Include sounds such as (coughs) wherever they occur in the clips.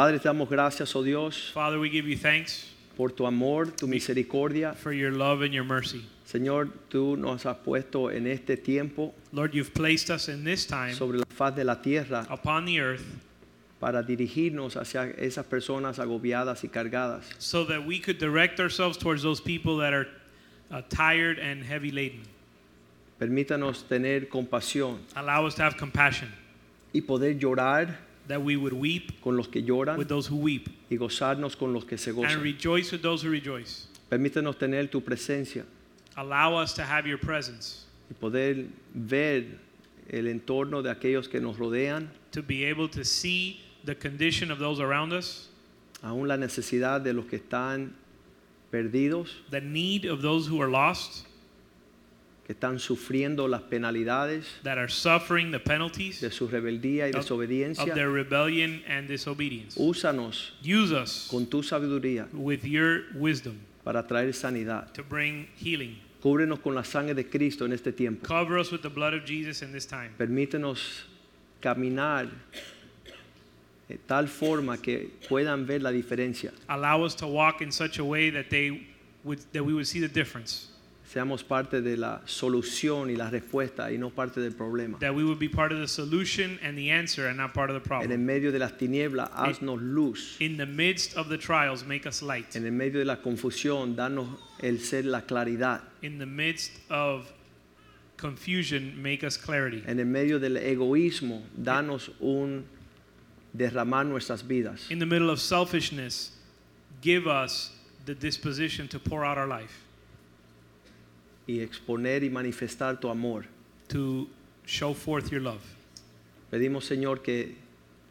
Padre, te damos gracias, oh Dios, Father, we give you thanks por tu amor, tu misericordia. for your love and your mercy. Señor, tú nos has puesto en este tiempo Lord, you've placed us in this time sobre la faz de la tierra upon the earth para dirigirnos hacia esas personas agobiadas y cargadas. so that we could direct ourselves towards those people that are uh, tired and heavy laden. Permítanos tener compasión Allow us to have compassion, y poder llorar that we would weep con los que lloran with those who weep y gozarnos con los que se and gozan. rejoice with those who rejoice. Permítanos tener tu presencia Allow us to have your presence, y poder ver el entorno de aquellos que nos rodean, to be able to see the condition of those around us, aún la necesidad de los que están perdidos, the need of those who are lost, que están sufriendo las penalidades that are suffering the penalties de su rebeldía y of, of desobediencia. their rebellion and disobedience. Úsanos Use us con tu sabiduría with your wisdom para traer sanidad. to bring healing. Cúbrenos con la sangre de Cristo en este tiempo. Cover us with the blood of Jesus in this time. Permítenos caminar de tal forma que puedan ver la diferencia. Allow us to walk in such a way that they would that we would see the difference. Seamos parte de la solución y la respuesta y no parte del problema. That we would be part of the solution and the answer and not part of the En el problem. medio de las tinieblas, haznos luz. In the midst of the trials, make us light. En el medio de la confusión, danos el ser la claridad. In the midst of confusion, make us clarity. En el medio del egoísmo, danos un derramar nuestras vidas. In the middle of selfishness, give us the disposition to pour out our life, y exponer y manifestar tu amor. to show forth your love. Pedimos, Señor, que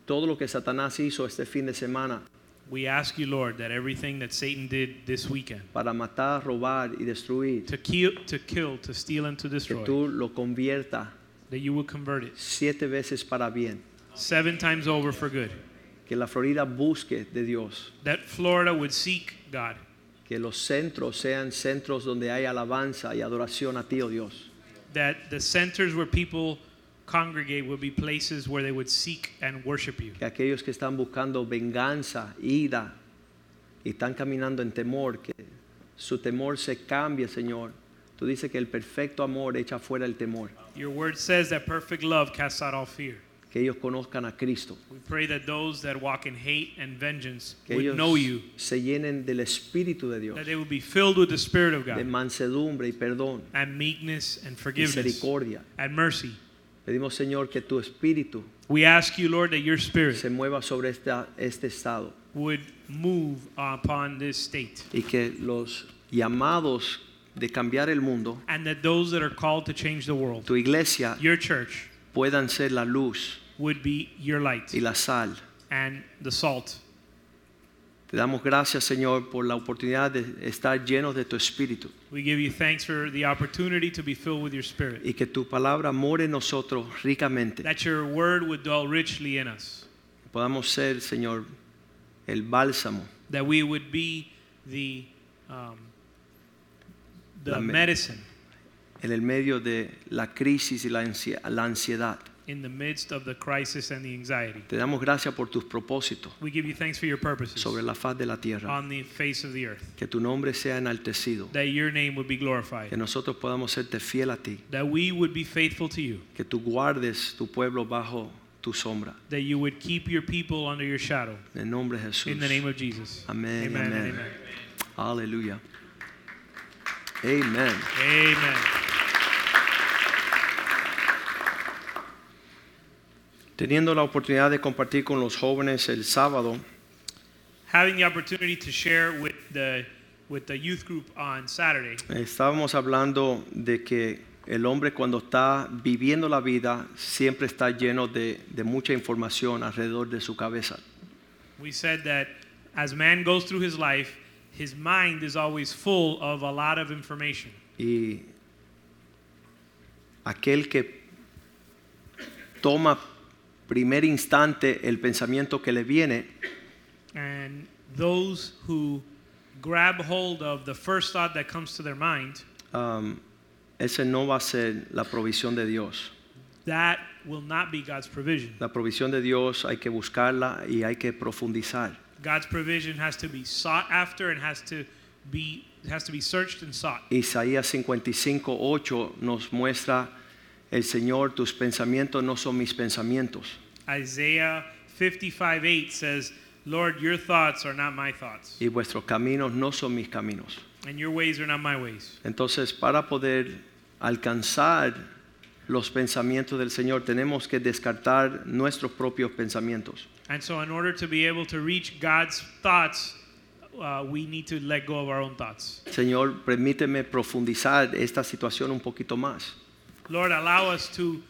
todo lo que Satanás hizo este fin de semana We ask you, Lord, that everything that Satan did this weekend para matar, robar y destruir, to kill, to kill, to steal, and to que destroy, tú lo conviertas that you will convert it siete veces para bien. seven times over for good. Que la Florida busque de Dios. That Florida would seek God. Que los centros sean centros donde hay alabanza y adoración a ti, oh Dios. That the centers where people congregate would be places where they would seek and worship you. Que aquellos que están buscando venganza, ira y están caminando en temor, que su temor se cambie, Señor. Tú dices que el perfecto amor echa fuera el temor. Your word says that perfect love casts out all fear. Que ellos conozcan a Cristo. We pray that those that walk in hate and vengeance Que would ellos know you, se llenen del Espíritu de Dios. that they would be filled with the Spirit of de God mansedumbre y perdón, and meekness and forgiveness misericordia. and mercy. Pedimos, Señor, que tu espíritu We ask you, Lord, that your se Spirit mueva sobre esta- este estado would move upon this state. y que los llamados de cambiar el mundo, And that those that are called to change the world, tu iglesia, your church, puedan ser la luz would be your light y la sal. and the salt. Te damos gracias, Señor, por la oportunidad de estar llenos de tu espíritu We give you thanks for the opportunity to be filled with your Spirit. y que tu palabra more en nosotros ricamente. That your word would dwell richly in us. Podamos ser, Señor, el bálsamo, That we would be the, um, the me- medicine en el medio de la crisis y la ansiedad. in the midst of the crisis and the anxiety. Te damos gracias por tus propósitos We give you thanks for your purposes sobre la faz de la tierra. on the face of the earth. Que tu nombre sea enaltecido. That your name would be glorified. Que nosotros podamos serte fiel a ti. That we would be faithful to you. Que tú guardes tu pueblo bajo tu sombra. That you would keep your people under your shadow. En el nombre de Jesús. In the name of Jesus. Amén, Amen. amen. Aleluya. Amén. Amen. Teniendo la oportunidad de compartir con los jóvenes el sábado, Having the opportunity to share with the with the youth group on Saturday, estábamos hablando de que el hombre cuando está viviendo la vida siempre está lleno de, de mucha información alrededor de su cabeza. we said that as man goes through his life, his mind is always full of a lot of information. Y aquel que toma primer instante el pensamiento que le viene, And those who grab hold of the first thought that comes to their mind, um, ese no va a ser la provisión de Dios. that will not be God's provision. La provisión de Dios hay que buscarla y hay que profundizar. God's provision has to be sought after and has to be has to be searched and sought. Isaías 55, 8 nos muestra el Señor, tus pensamientos no son mis pensamientos. Isaiah 55:8 says, "Lord, your thoughts are not my thoughts, y vuestros caminos no son mis caminos. and your ways are not my ways." Entonces, para poder alcanzar los pensamientos del Señor, tenemos que descartar nuestros propios pensamientos. And so in order to be able to reach God's thoughts, uh, we need to let go of our own thoughts. Señor, permíteme profundizar esta situación un poquito más. Lord, allow us to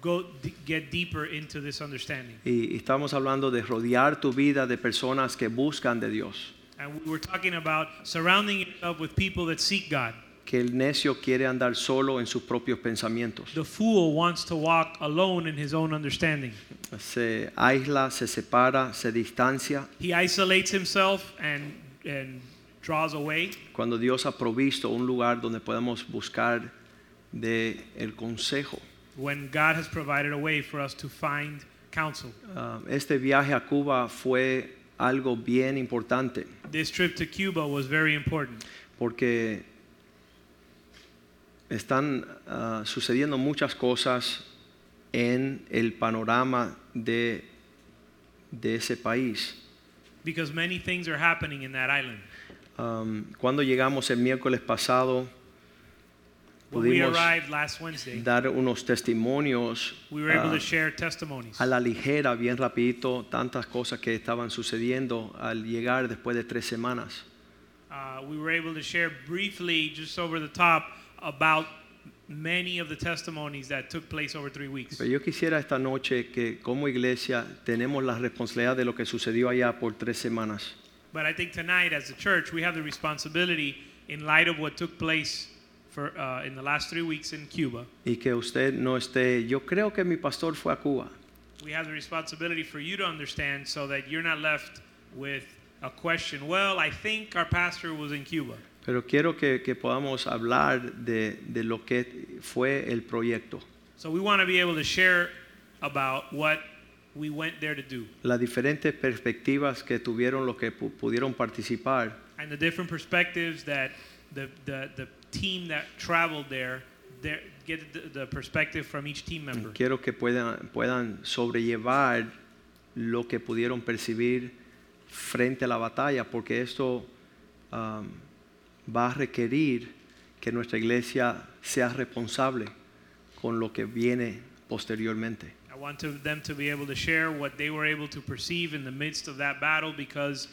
go get deeper into this understanding. Y estamos hablando de rodear tu vida de personas que buscan de Dios. And we were talking about surrounding yourself with people that seek God. Que el necio quiere andar solo en sus propios pensamientos. The fool wants to walk alone in his own understanding. Se aísla, se separa, se distancia. He isolates himself and and draws away Cuando Dios ha provisto un lugar donde podamos buscar de el consejo. when God has provided a way for us to find counsel. Ah, este viaje a Cuba fue algo bien importante This trip to Cuba was very important porque están ah, sucediendo muchas cosas en el panorama de, de ese país. because many things are happening in that island. Um, cuando llegamos el miércoles pasado, pudimos arrived last Wednesday, dar unos testimonios we were able to share testimonies. a la ligera, bien rapidito, tantas cosas que estaban sucediendo al llegar después de tres semanas. Uh, we were able to share briefly, just over the top, about many of the testimonies that took place over three weeks. Pero yo quisiera esta noche que como iglesia tenemos la responsabilidad de lo que sucedió allá por tres semanas. But I think tonight, as a church, we have the responsibility, in light of what took place for, uh, in the last three weeks in Cuba, Y que usted no esté, yo creo que mi pastor fue a Cuba. we have the responsibility for you to understand so that you're not left with a question. Well, I think our pastor was in Cuba. Pero quiero que, que podamos hablar de, de lo que fue el proyecto. So we want to be able to share about what we went there to do Las diferentes perspectivas que tuvieron los que pu- pudieron participar. and the different perspectives that the, the, the team that traveled there, there get the, the perspective from each team member. Quiero que puedan, puedan sobrellevar lo que pudieron percibir frente a la batalla, porque esto um, va a requerir que nuestra iglesia sea responsable con lo que viene posteriormente. I want to, them to be able to share what they were able to perceive in the midst of that battle because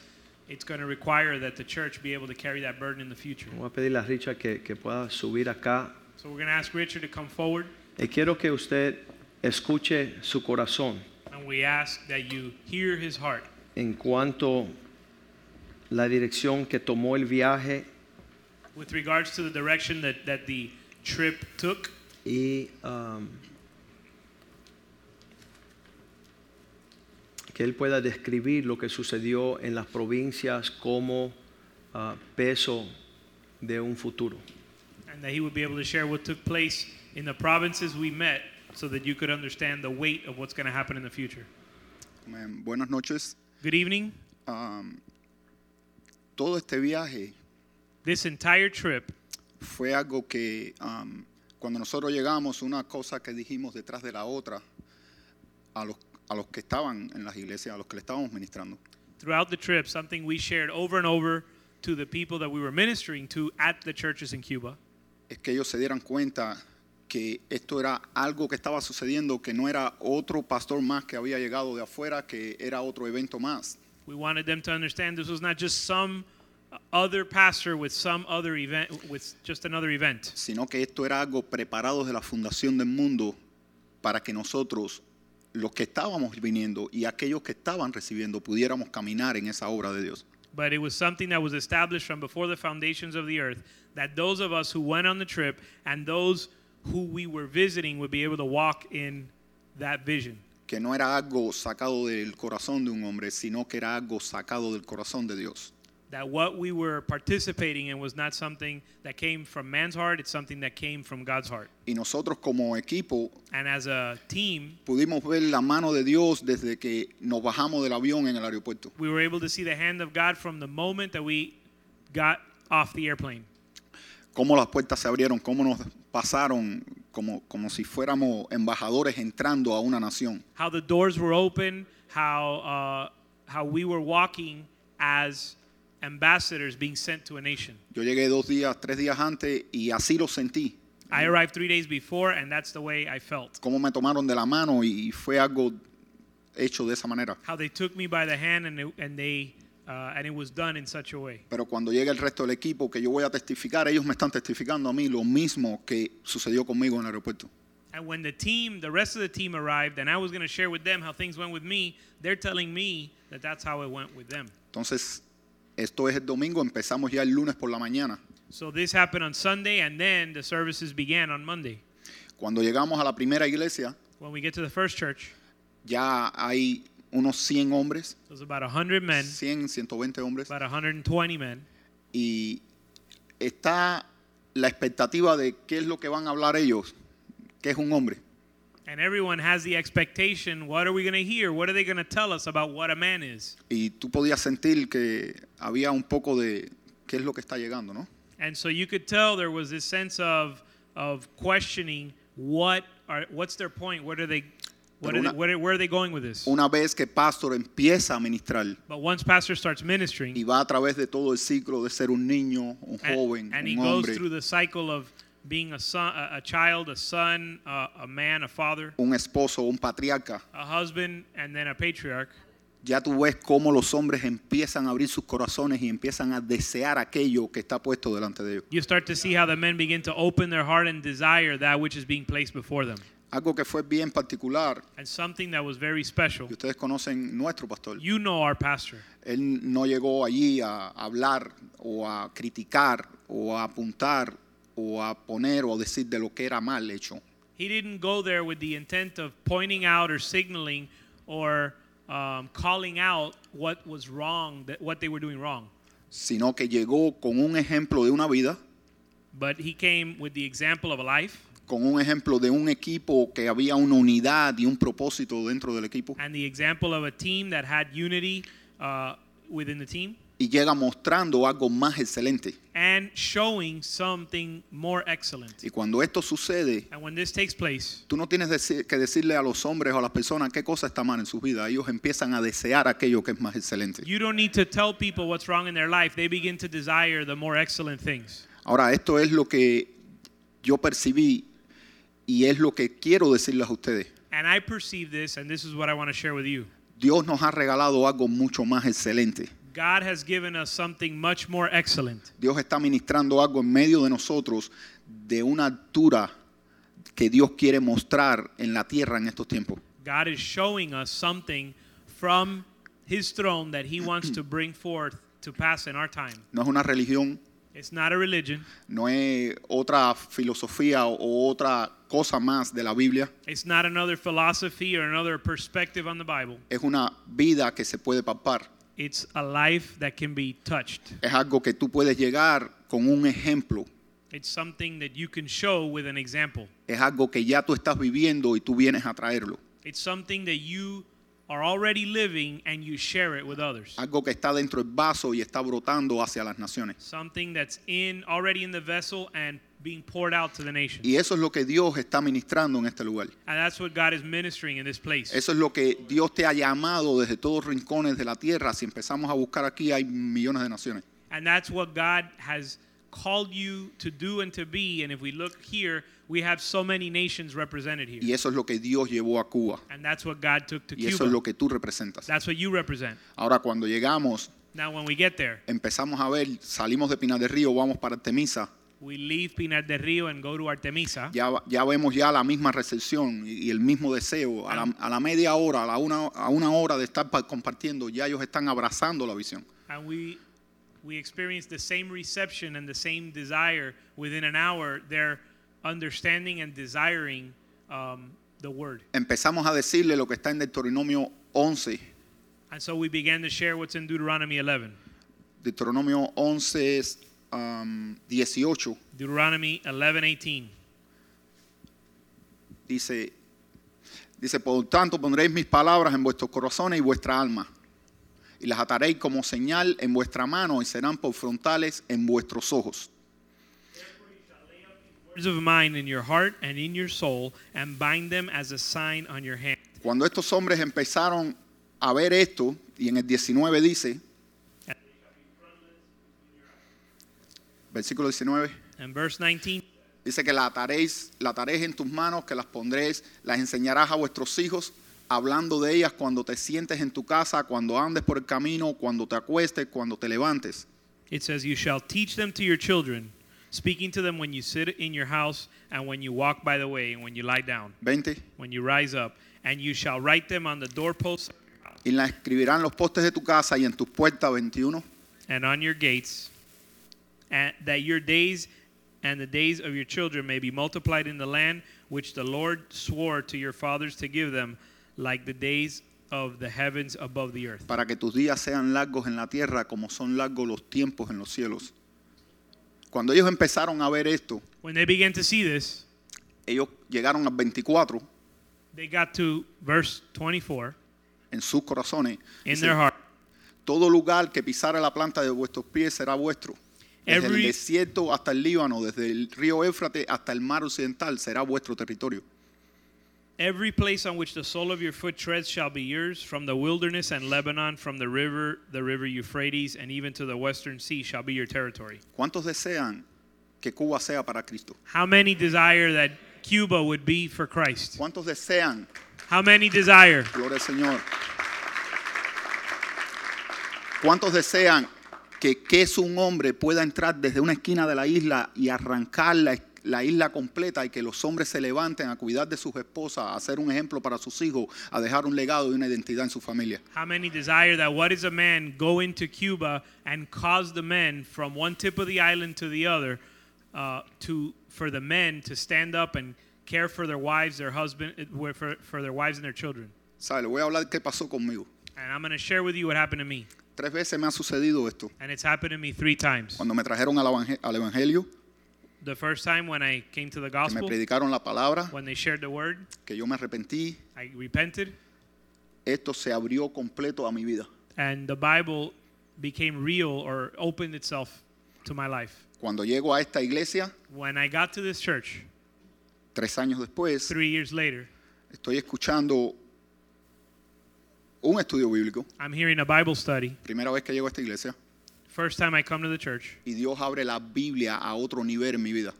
it's going to require that the church be able to carry that burden in the future. Voy a pedirle a Richard que, que pueda subir acá. So we're going to ask Richard to come forward Y quiero que usted escuche su corazón and we ask that you hear his heart en cuanto la dirección que tomó el viaje with regards to the direction that, that the trip took y um, que él pueda describir lo que sucedió en las provincias como ah, peso de un futuro. and that he would be able to share what took place in the provinces we met so that you could understand the weight of what's going to happen in the future. Amén. Buenas noches. Good evening. Am, todo este viaje This entire trip fue algo que am, cuando nosotros llegamos, una cosa que dijimos detrás de la otra a los, a los que estaban en las iglesias, a los que le estábamos ministrando. throughout the trip, something we shared over and over to the people that we were ministering to at the churches in Cuba Es que ellos se dieran cuenta que esto era algo que estaba sucediendo, que no era otro pastor más que había llegado de afuera, que era otro evento más. We wanted them to understand this was not just some other pastor with some other event, with just another event, sino que esto era algo preparado desde la fundación del mundo para que nosotros los que estábamos viniendo y aquellos que estaban recibiendo pudiéramos caminar en esa obra de Dios. But it was something that was established from before the foundations of the earth that those of us who went on the trip and those who we were visiting would be able to walk in that vision. Que no era algo sacado del corazón de un hombre, sino que era algo sacado del corazón de Dios. That what we were participating in was not something that came from man's heart, it's something that came from God's heart. Y nosotros como equipo And as a team, pudimos ver la mano de Dios desde que nos bajamos del avión en el aeropuerto. we were able to see the hand of God from the moment that we got off the airplane. Cómo las puertas se abrieron, cómo nos pasaron como, como si fuéramos embajadores entrando a una nación. How the doors were open, how, uh, how we were walking as ambassadors being sent to a nation. Yo llegué dos días, tres días antes y así lo sentí. I arrived three days before, and that's the way I felt. Cómo me tomaron de la mano y fue algo hecho de esa manera. How they took me by the hand and, it, and they uh, and it was done in such a way. Pero cuando llegue el resto del equipo que yo voy a testificar, ellos me están testificando a mí lo mismo que sucedió conmigo en el aeropuerto. And when the team, the rest of the team arrived, and I was going to share with them how things went with me, they're telling me that that's how it went with them. Entonces, esto es el domingo, empezamos ya el lunes por la mañana. So this happened on Sunday, and then the services began on Monday. Cuando llegamos a la primera iglesia, When we get to the first church, ya hay unos 100 hombres, there's about 100 men, 100, 120 hombres, about 120 men, y está la expectativa de qué es lo que van a hablar ellos, qué es un hombre. And everyone has the expectation what are we going to hear? What are they going to tell us about what a man is? Y tú podías sentir que había un poco de qué es lo que está llegando, ¿no? And so you could tell there was this sense of of questioning what are what's their point? What are they what Pero are they, una- what are, where are they going with this? Una vez que Pastor empieza a ministrar But once pastor starts ministering y va a través de todo el ciclo de ser un niño, un joven, and, and he un goes through the cycle of being a son, a, a child, a son, a, a man, a father, un esposo, un patriarca, a husband, and then a patriarch. ya tú ves cómo los hombres empiezan a abrir sus corazones y empiezan a desear aquello que está puesto delante de ellos. You start to see how the men begin to open their heart and desire that which is being placed before them. Algo que fue bien particular, And something that was very special. que ustedes conocen nuestro pastor. You know our pastor. Él no llegó allí a hablar o a criticar o a apuntar o a poner o a decir de lo que era mal hecho. He didn't go there with the intent of pointing out or signaling or um, calling out what was wrong, that what they were doing wrong. sino que llegó con un ejemplo de una vida, But he came with the example of a life con un ejemplo de un equipo que había una unidad y un propósito dentro del equipo, and the example of a team that had unity uh, within the team y llega mostrando algo más excelente. and showing something more excellent. Y cuando esto sucede, And when this takes place, tú no tienes que decirle a los hombres o a las personas qué cosa está mal en su vida, ellos empiezan a desear aquello que es más excelente. you don't need to tell people what's wrong in their life. They begin to desire the more excellent things. Ahora, esto es lo que yo percibí y es lo que quiero decirles a ustedes. And I perceive this, and this is what I want to share with you. Dios nos ha regalado algo mucho más excelente. God has given us something much more excellent. Dios está ministrando algo en medio de nosotros de una altura que Dios quiere mostrar en la tierra en estos tiempos. God is showing us something from His throne that He wants to bring forth to pass in our time. No es una religión, It's not a religion, no es otra filosofía o, otra cosa más de la Biblia. it's not another philosophy or another perspective on the Bible. Es una vida que se puede palpar. It's a life that can be touched. Es algo que tú puedes llegar con un ejemplo. It's something that you can show with an example. Es algo que ya tú estás viviendo y tú vienes a traerlo. It's something that you are already living and you share it with others. Algo que está dentro del vaso y está brotando hacia las naciones. Something that's in already in the vessel and being poured out to the nations. Y eso es lo que Dios está ministrando en este lugar. And that's what God is ministering in this place. Eso es lo que Dios te ha llamado desde todos rincones de la tierra. Si empezamos a buscar aquí, hay millones de naciones. And that's what God has called you to do and to be. And if we look here, we have so many nations represented here. Y eso es lo que Dios llevó a Cuba. And that's what God took to Y eso es lo Cuba. que tú representas. That's what you represent. Ahora, cuando llegamos, Now, when we get there, empezamos a ver, salimos de Pinar del Río, vamos para Artemisa. we leave Pinar del Rio and go to Artemisa. ya, ya vemos ya la misma recepción y, y el mismo deseo. A la, a la media hora, a, la una, a una hora de estar pa- compartiendo, ya ellos están abrazando la visión. and we we experience the same reception and the same desire within an hour they're understanding and desiring um, the word Empezamos a decirle lo que está en Deuteronomio 11. and so we began to share what's in deuteronomy 11 Deuteronomio 11, es, um, 18. deuteronomy 11 18 Dice, dice, por tanto pondréis mis palabras en vuestros corazones y vuestra alma, y las ataréis como señal en vuestra mano y serán por frontales en vuestros ojos. Of mine in your heart and in your soul and bind them as a sign on your hand Cuando estos hombres empezaron a ver esto, y en el 19 dice, versículo 19, and verse 19 dice que la ataréis, la ataréis en tus manos, que las pondréis, las enseñarás a vuestros hijos, hablando de ellas cuando te sientes en tu casa, cuando andes por el camino, cuando te acuestes, cuando te levantes. it says you shall teach them to your children speaking to them when you sit in your house and when you walk by the way and when you lie down 20. when you rise up, and you shall write them on the doorposts Y la escribirán los postes de tu casa y en tus puertas 21. and on your gates, and that your days and the days of your children may be multiplied in the land which the Lord swore to your fathers to give them, like the days of the heavens above the earth. para que tus días sean largos en la tierra como son largos los tiempos en los cielos. Cuando ellos empezaron a ver esto, When they began to see this, ellos llegaron al 24 they got to verse 24 en sus corazones. in Dice, their heart. Todo lugar que pisare la planta de vuestros pies será vuestro. Desde Every- el desierto hasta el Líbano, desde el río Éufrates hasta el mar occidental será vuestro territorio. Every place on which the sole of your foot treads shall be yours, from the wilderness and Lebanon, from the river, the river Euphrates, and even to the western sea shall be your territory. ¿Cuántos desean que Cuba sea para Cristo? How many desire that Cuba would be for Christ? ¿Cuántos desean, How many desire? gloria al Señor? ¿Cuántos desean que, que es un hombre pueda entrar desde una esquina de la isla y arrancar la, la isla completa y que los hombres se levanten a cuidar de sus esposas, a ser un ejemplo para sus hijos, a dejar un legado y una identidad en su familia? How many desire that what is a man go into Cuba and cause the men from one tip of the island to the other uh, to for the men to stand up and care for their wives, their husband, uh, for, for their wives and their children. ¿Sabe? Le voy a hablar qué pasó conmigo. And I'm going to share with you what happened to me. Tres veces me ha sucedido esto. And it's happened to me three times. Cuando me trajeron al, evangel- al Evangelio, The first time when I came to the que me gospel, predicaron la palabra, when they shared the word, que yo me arrepentí, I repented, esto se abrió completo a mi vida. and the Bible became real or opened itself to my life. Cuando llego a esta iglesia, When I got to this church, tres años después, three years later, estoy escuchando un estudio bíblico, I'm hearing a Bible study. primera vez que llego a esta iglesia, First time I come to the church, y Dios abre la Biblia a otro nivel en mi vida.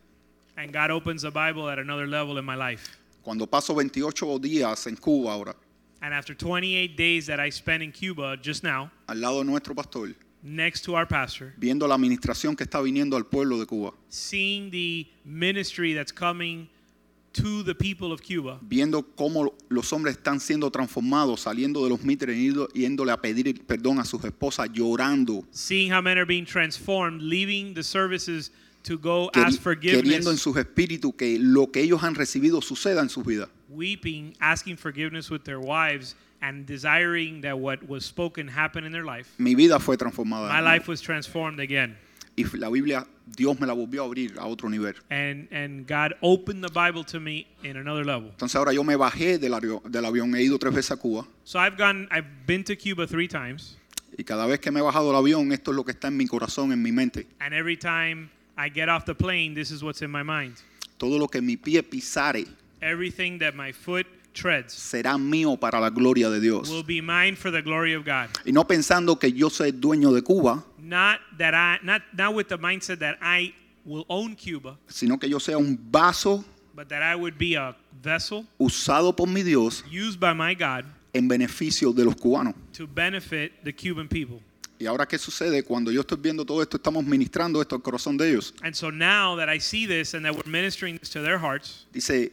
and God opens the Bible at another level in my life. Cuando paso 28 días en Cuba ahora, And after 28 days that I spent in Cuba just now, al lado de nuestro pastor, next to our pastor, viendo la administración que está viniendo al pueblo de Cuba, seeing the ministry that's coming to the people of Cuba, viendo cómo los hombres están siendo transformados, saliendo de los mítines, yendo- yéndole a pedir perdón a sus esposas, llorando, seeing how men are being transformed, leaving the services to go queri- ask queriendo en forgiveness, sus espíritus que lo que ellos han recibido suceda en sus vidas. weeping, asking forgiveness with their wives, and desiring that what was spoken happen in their life. Mi vida fue transformada. My life was transformed again. Y la Biblia, Dios me la volvió a abrir a otro nivel. And, and God opened the Bible to me in another level. Entonces ahora yo me bajé del avión, del avión, he ido tres veces a Cuba So I've gone, I've been to Cuba three times, y cada vez que me he bajado del avión esto es lo que está en mi corazón, en mi mente. and every time I get off the plane, this is what's in my mind. Todo lo que mi pie pisare Everything that my foot treads será mío para la gloria de Dios. will be mine for the glory of God. Y no pensando que yo soy dueño de Cuba, Not that I, not not with the mindset that I will own Cuba, sino que yo sea un vaso but that I would be a vessel usado por mi Dios used by my God en beneficio de los cubanos. to benefit the Cuban people. Y ahora, ¿qué sucede? Cuando yo estoy viendo todo esto, estamos ministrando esto al corazón de ellos. And so now that I see this and that we're ministering this to their hearts, Dice,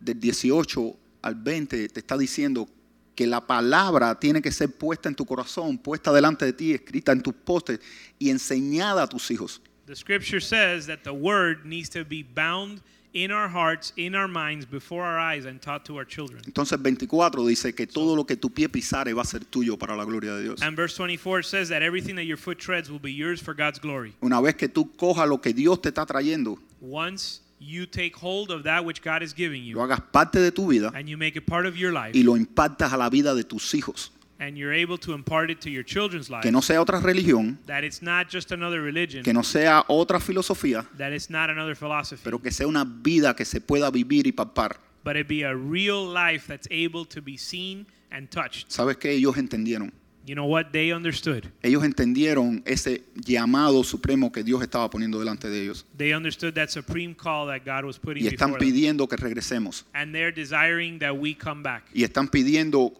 del 18 al 20, te está diciendo que la palabra tiene que ser puesta en tu corazón, puesta delante de ti, escrita en tus postes y enseñada a tus hijos. the scripture says that the word needs to be bound in our hearts, in our minds, before our eyes, and taught to our children. Entonces 24 dice que todo lo que tu pie pisare va a ser tuyo para la gloria de Dios. And verse 24 says that everything that your foot treads will be yours for God's glory. Una vez que tú cojas lo que Dios te está trayendo, Once you take hold of that which God is giving lo you hagas parte de tu vida and you make it part of your life y lo impartas a la vida de tus hijos. and you're able to impart it to your children's Que lives, no sea otra religión, that it's not just another religion, que no sea otra filosofía, that it's not another philosophy, pero que sea una vida que se pueda vivir y palpar. but it be a real life that's able to be seen and touched. ¿Sabes qué? Ellos entendieron. You know what? They understood. Ellos entendieron ese llamado supremo que Dios estaba poniendo delante de ellos. They understood that supreme call that God was putting Y están before them. pidiendo que regresemos. And they're desiring that we come back. Y están pidiendo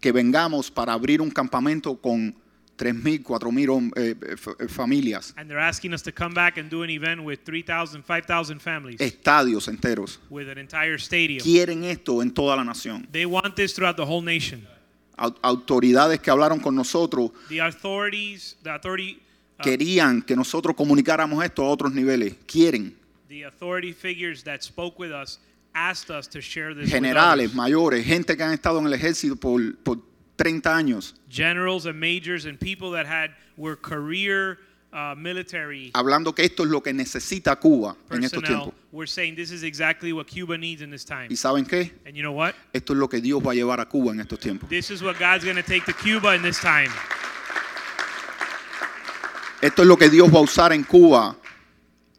que vengamos para abrir un campamento con 3.000, 4.000 hom- eh, eh, eh, familias, And they're asking us to come back and do an event with 3,000, 5,000 families, estadios enteros. with an entire stadium. Quieren esto en toda la nación. They want this throughout the whole nation. Au- Autoridades que hablaron con nosotros The authorities, the authority, uh, querían que nosotros comunicáramos esto a otros niveles. Quieren. the authority figures that spoke with us asked us to share this Generales, mayores, gente que han estado en el ejército por, por 30 años, generals and majors and people that had were career uh, military hablando que esto es lo que necesita Cuba en estos personnel tiempos. were saying this is exactly what Cuba needs in this time. ¿Y saben qué? And you know what? Esto es lo que Dios va a llevar a Cuba en estos tiempos. This is what God's going to take to Cuba in this time. Esto es lo que Dios va a usar en Cuba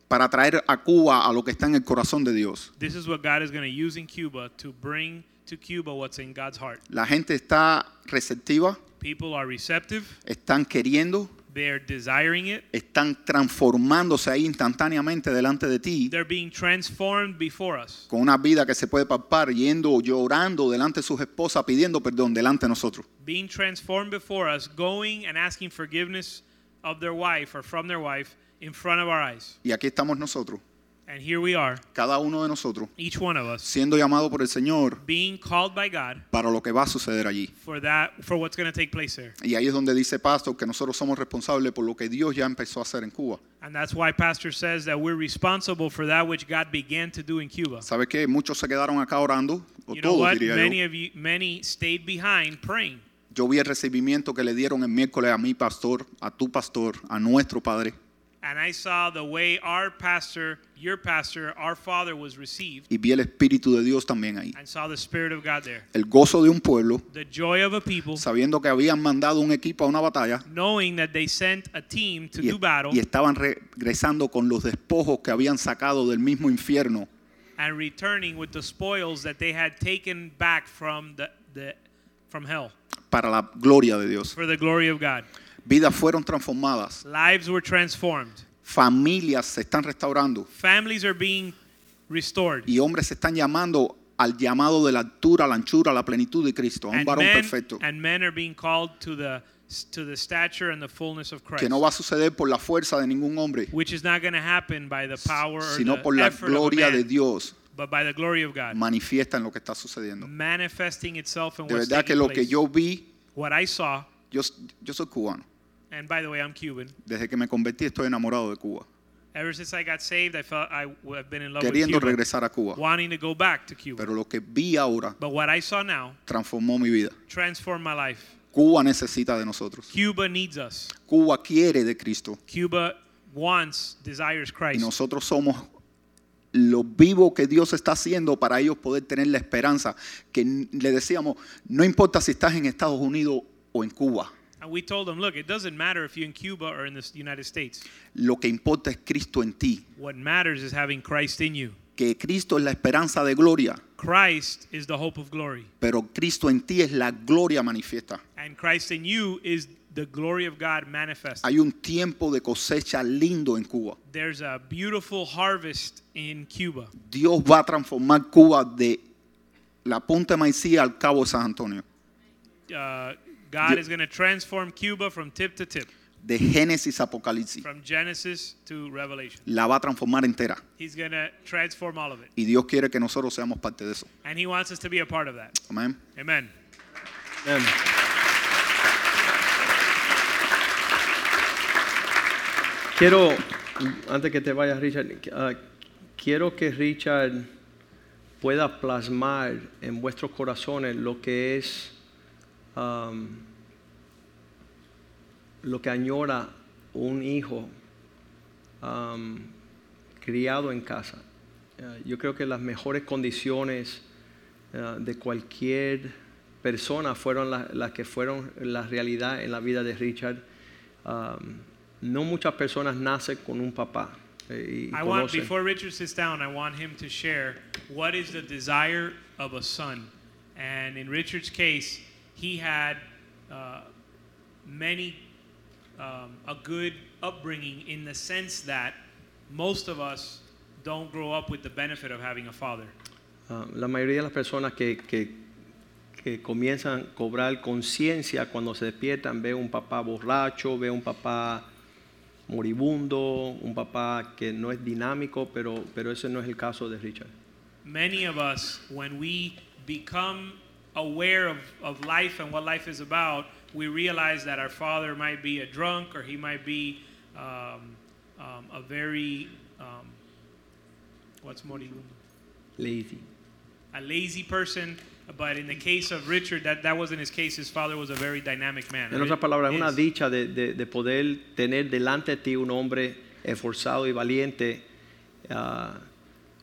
para traer a Cuba a lo que está en el corazón de Dios. This is what God is going to use in Cuba to bring to Cuba what's in God's heart. La gente está receptiva, People are receptive, están queriendo, they're desiring it, están transformándose ahí instantáneamente delante de ti they're being transformed before us. con una vida que se puede palpar, yendo, llorando delante de sus esposas, pidiendo perdón delante de nosotros. Being transformed before us, going and asking forgiveness of their wife or from their wife in front of our eyes. Y aquí estamos nosotros, And here we are, cada uno de nosotros, each one of us, siendo llamado por el Señor being called by God para lo que va a suceder allí. for that for what's going to take place there. Y ahí es donde dice Pastor que nosotros somos responsables por lo que Dios ya empezó a hacer en Cuba. And that's why Pastor says that we're responsible for that which God began to do in Cuba. ¿Sabe qué? Muchos se quedaron acá orando, o You todos diría Many yo. of you, many stayed behind praying. Yo vi el recibimiento que le dieron el miércoles a mi pastor, a tu pastor, a nuestro padre. And I saw the way our pastor, your pastor, our father was received, Y vi el Espíritu de Dios también ahí. and saw the Spirit of God there. El gozo de un pueblo, The joy of a people, sabiendo que habían mandado un equipo a una batalla knowing that they sent a team to y, do battle y estaban regresando con los despojos que habían sacado del mismo infierno and returning with the spoils that they had taken back from the, the from hell para la gloria de Dios. for the glory of God. Vidas fueron transformadas, Lives were transformed. familias se están restaurando Families are being restored. y hombres se están llamando al llamado de la altura, la anchura, la plenitud de Cristo, a un And varón men, perfecto. and men are being called to the to the stature and the fullness of Christ. que no va a suceder por la fuerza de ningún hombre, which is not going to happen by the power or sino the por la effort gloria de man, Dios but by the glory of God manifiesta en lo que está sucediendo. manifesting itself in De what's verdad que lo que place. yo vi, what I saw, yo, yo soy cubano. And by the way, I'm Cuban. Desde que me convertí estoy enamorado de Cuba, Ever since I got saved, I felt I have been in love queriendo with Cuba, regresar a Cuba. wanting to go back to Cuba. Pero lo que vi ahora but what I saw now transformó mi vida. transformed my life. Cuba necesita de nosotros. Cuba needs us. Cuba quiere de Cristo. Cuba wants, desires Y Christ. nosotros somos lo vivo que Dios está haciendo para ellos poder tener la esperanza. Que le decíamos, no importa si estás en Estados Unidos o en Cuba. And we told them, look, it doesn't matter if you're in Cuba or in the United States. Lo que importa es Cristo en ti. What matters is having Christ in you. Que Cristo es la esperanza de gloria. Christ is the hope of glory. pero Cristo en ti es la gloria manifiesta. And Christ in you is the glory of God manifested. Hay un tiempo de cosecha lindo en Cuba. There's a beautiful harvest in Cuba. Dios va a transformar Cuba de la punta de Maicía al cabo de San Antonio. Uh, God Yo- is going to transform Cuba from tip to tip. de Génesis a Apocalipsis. from Genesis to Revelation. La va a transformar entera. He's going to transform all of it. Y Dios quiere que nosotros seamos parte de eso. And he wants us to be a part of that. Amén. Amen. Amén. Quiero, antes que te vayas, Richard, ah, quiero que Richard pueda plasmar en vuestros corazones lo que es am, lo que añora un hijo am, criado en casa. Ah, yo creo que las mejores condiciones ah, de cualquier persona fueron la- las que fueron la realidad en la vida de Richard. Um, no muchas personas nacen con un papá. eh, I want, before Richard sits down, I want him to share what is the desire of a son. And in Richard's case, he had uh, many, um, a good upbringing in the sense that most of us don't grow up with the benefit of having a father. Ah, la mayoría de las personas que, que- que comienzan a cobrar conciencia cuando se despiertan, ve un papá borracho, ve un papá moribundo, un papá que no es dinámico, pero, pero ese no es el caso de Richard. Many of us, when we become aware of, of life and what life is about, we realize that our father might be a drunk or he might be um, um, a very, um, what's moribundo? Lazy. A lazy person. But in the case of Richard, that, that wasn't his case. His father was a very dynamic man. En otras palabras, es una dicha de, de- de poder tener delante de ti un hombre esforzado y valiente, ah,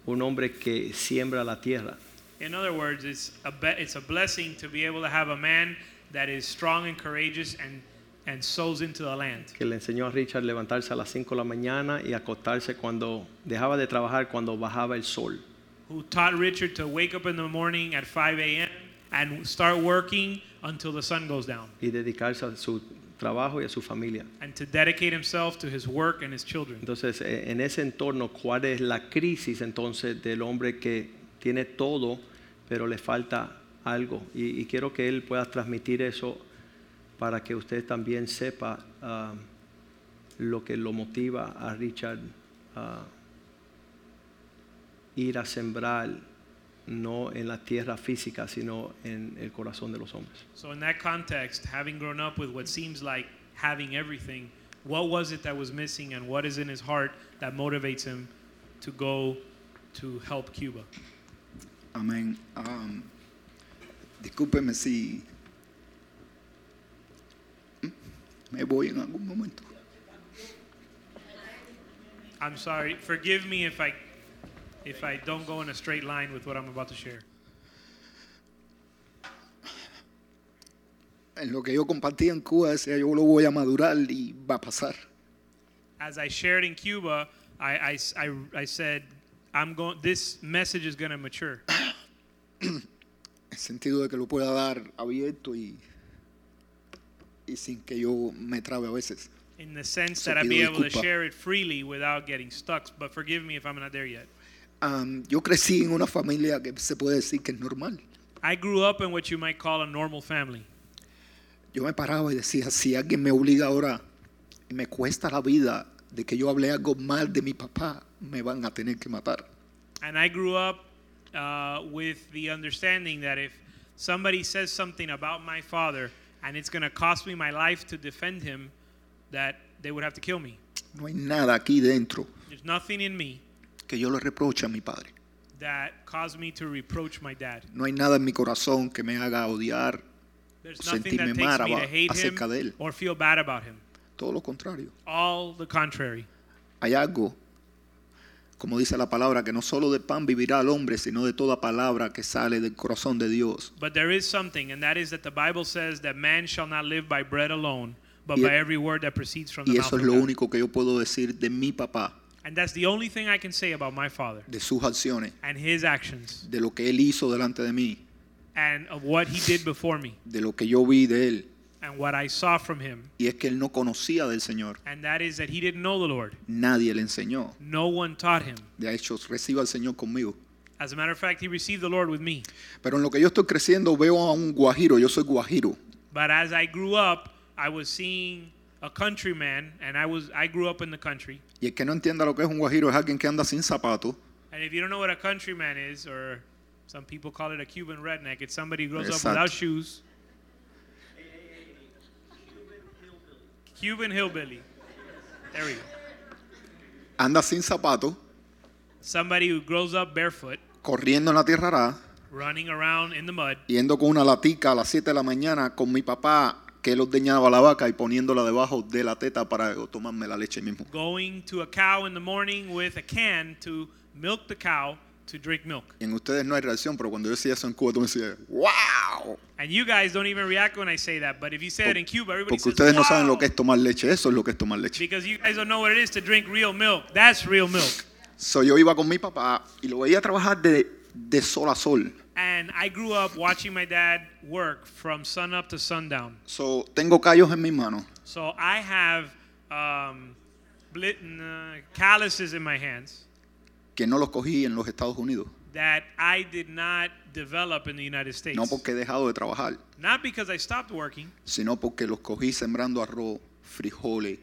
un hombre que siembra la tierra. In other words, it's a, be- it's a blessing to be able to have a man that is strong and courageous and, and sows into the land. que le enseñó a Richard levantarse a las 5 de la mañana y acostarse cuando dejaba de trabajar cuando bajaba el sol. who taught Richard to wake up in the morning at 5 a.m. and start working until the sun goes down, y dedicarse a su trabajo y a su familia. and to dedicate himself to his work and his children. Entonces, en ese entorno, ¿cuál es la crisis entonces del hombre que tiene todo, pero le falta algo? Y, y quiero que él pueda transmitir eso para que usted también sepa ah, lo que lo motiva a Richard a ir a sembrar, no en la tierra física, sino en el corazón de los hombres. So, in that context, having grown up with what seems like having everything, what was it that was missing, and what is in his heart that motivates him to go to help Cuba? Amén. Am, discúlpeme si ¿Mm? me voy en algún momento. I'm sorry. Forgive me if I if I don't go in a straight line with what I'm about to share. En lo que yo compartía en Cuba decía yo lo voy a madurar y va a pasar. as I shared in Cuba, I, I, I, I said, I'm going, this message is going to mature. (coughs) En el sentido de que lo pueda dar abierto y, y sin que yo me trabe a veces. In the sense that I'd be able to share it freely without getting stuck. But forgive me if I'm not there yet. Am, yo crecí en una familia que se puede decir que es normal. I grew up in what you might call a normal family. Yo me paraba y decía, si alguien me obliga ahora y me cuesta la vida de que yo hablé algo mal de mi papá, me van a tener que matar. And I grew up uh, with the understanding that if somebody says something about my father and it's going to cost me my life to defend him, that they would have to kill me. No hay nada aquí dentro There's nothing in me que yo le reproche a mi padre. that caused me to reproach my dad. No hay nada en mi corazón que me haga odiar. There's nothing that sentirme takes mal me to hate acerca de él. or feel bad about him. Todo lo contrario. All the contrary. Hay algo, como dice la palabra, que no solo de pan vivirá el hombre, sino de toda palabra que sale del corazón de Dios. But there is something, and that is that the Bible says that man shall not live by bread alone, but Y- by every word that proceeds from the Y mouth eso of es lo God. único que yo puedo decir de mi papá, And that's the only thing I can say about my father de sus acciones, and his actions de lo que él hizo delante de mí, and of what he did before me de lo que yo vi de él. And what I saw from him. Y es que él no conocía del Señor. And that is that he didn't know the Lord. Nadie le enseñó. No one taught him. De hecho, reciba al Señor conmigo. As a matter of fact, he received the Lord with me. Pero en lo que yo estoy creciendo veo a un guajiro. Yo soy guajiro. But as I grew up, I was seeing a countryman, and I was I grew up in the country. Y el que no entienda lo que es un guajiro es alguien que anda sin zapatos, And if you don't know what a countryman is, or some people call it a Cuban redneck, it's somebody who grows up without shoes. Cuban hillbilly. There we go. anda sin zapatos, Somebody who grows up barefoot, corriendo en la tierra arada, running around in the mud, yendo con una latica a las 7 de la mañana con mi papá que él ordeñaba la vaca y poniéndola debajo de la teta para tomarme la leche mismo. going to a cow in the morning with a can to milk the cow to drink milk. En ustedes no hay reacción, pero cuando yo decía eso en Cuba, tú me decías, ¡Wow! And you guys don't even react when I say that, but if you say it in Cuba, everybody Porque says, ustedes no saben "Wow." lo que es tomar leche, eso es lo que es tomar leche. Because you guys don't know what it is to drink real milk. That's real milk. So, yo iba con mi papá y lo veía trabajar de, de sol a sol. And I grew up watching my dad work from sun up to sundown. So, tengo callos en mis manos. So I have um, uh, calluses in my hands que no los cogí en los Estados Unidos. that I did not develop in the United States. No porque he dejado de trabajar, Not because I stopped working, sino porque los cogí sembrando arroz, frijoles,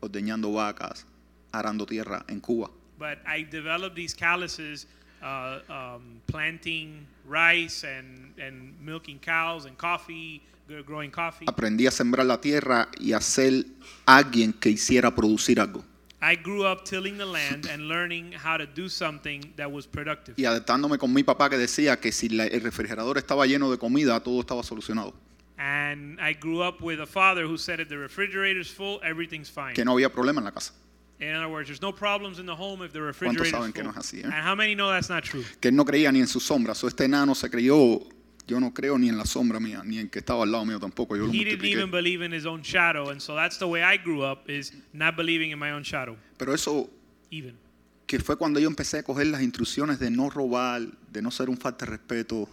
ordeñando vacas, arando tierra en Cuba. but I developed these calluses uh, um, planting rice and, and milking cows and coffee, gr- growing coffee. Aprendí a sembrar la tierra y a ser alguien que hiciera producir algo. I grew up tilling the land and learning how to do something that was productive. Y adaptándome con mi papá que decía que si la- el refrigerador estaba lleno de comida, todo estaba solucionado. And I grew up with a father who said if the refrigerator's full, everything's fine. Que no había problema en la casa. In other words, there's no problems in the home if the ¿Cuántos refrigerator's saben que full. no es así, eh? And how many know that's not true? Que él no creía ni en sus sombras. O este enano se creyó, yo no creo ni en la sombra mía, ni en que estaba al lado mío tampoco. Yo lo He didn't multipliqué. even believe in his own shadow, and so that's the way I grew up is not believing in my own shadow, Pero eso even. que fue cuando yo empecé a coger las instrucciones de no robar, de no ser un falta de respeto,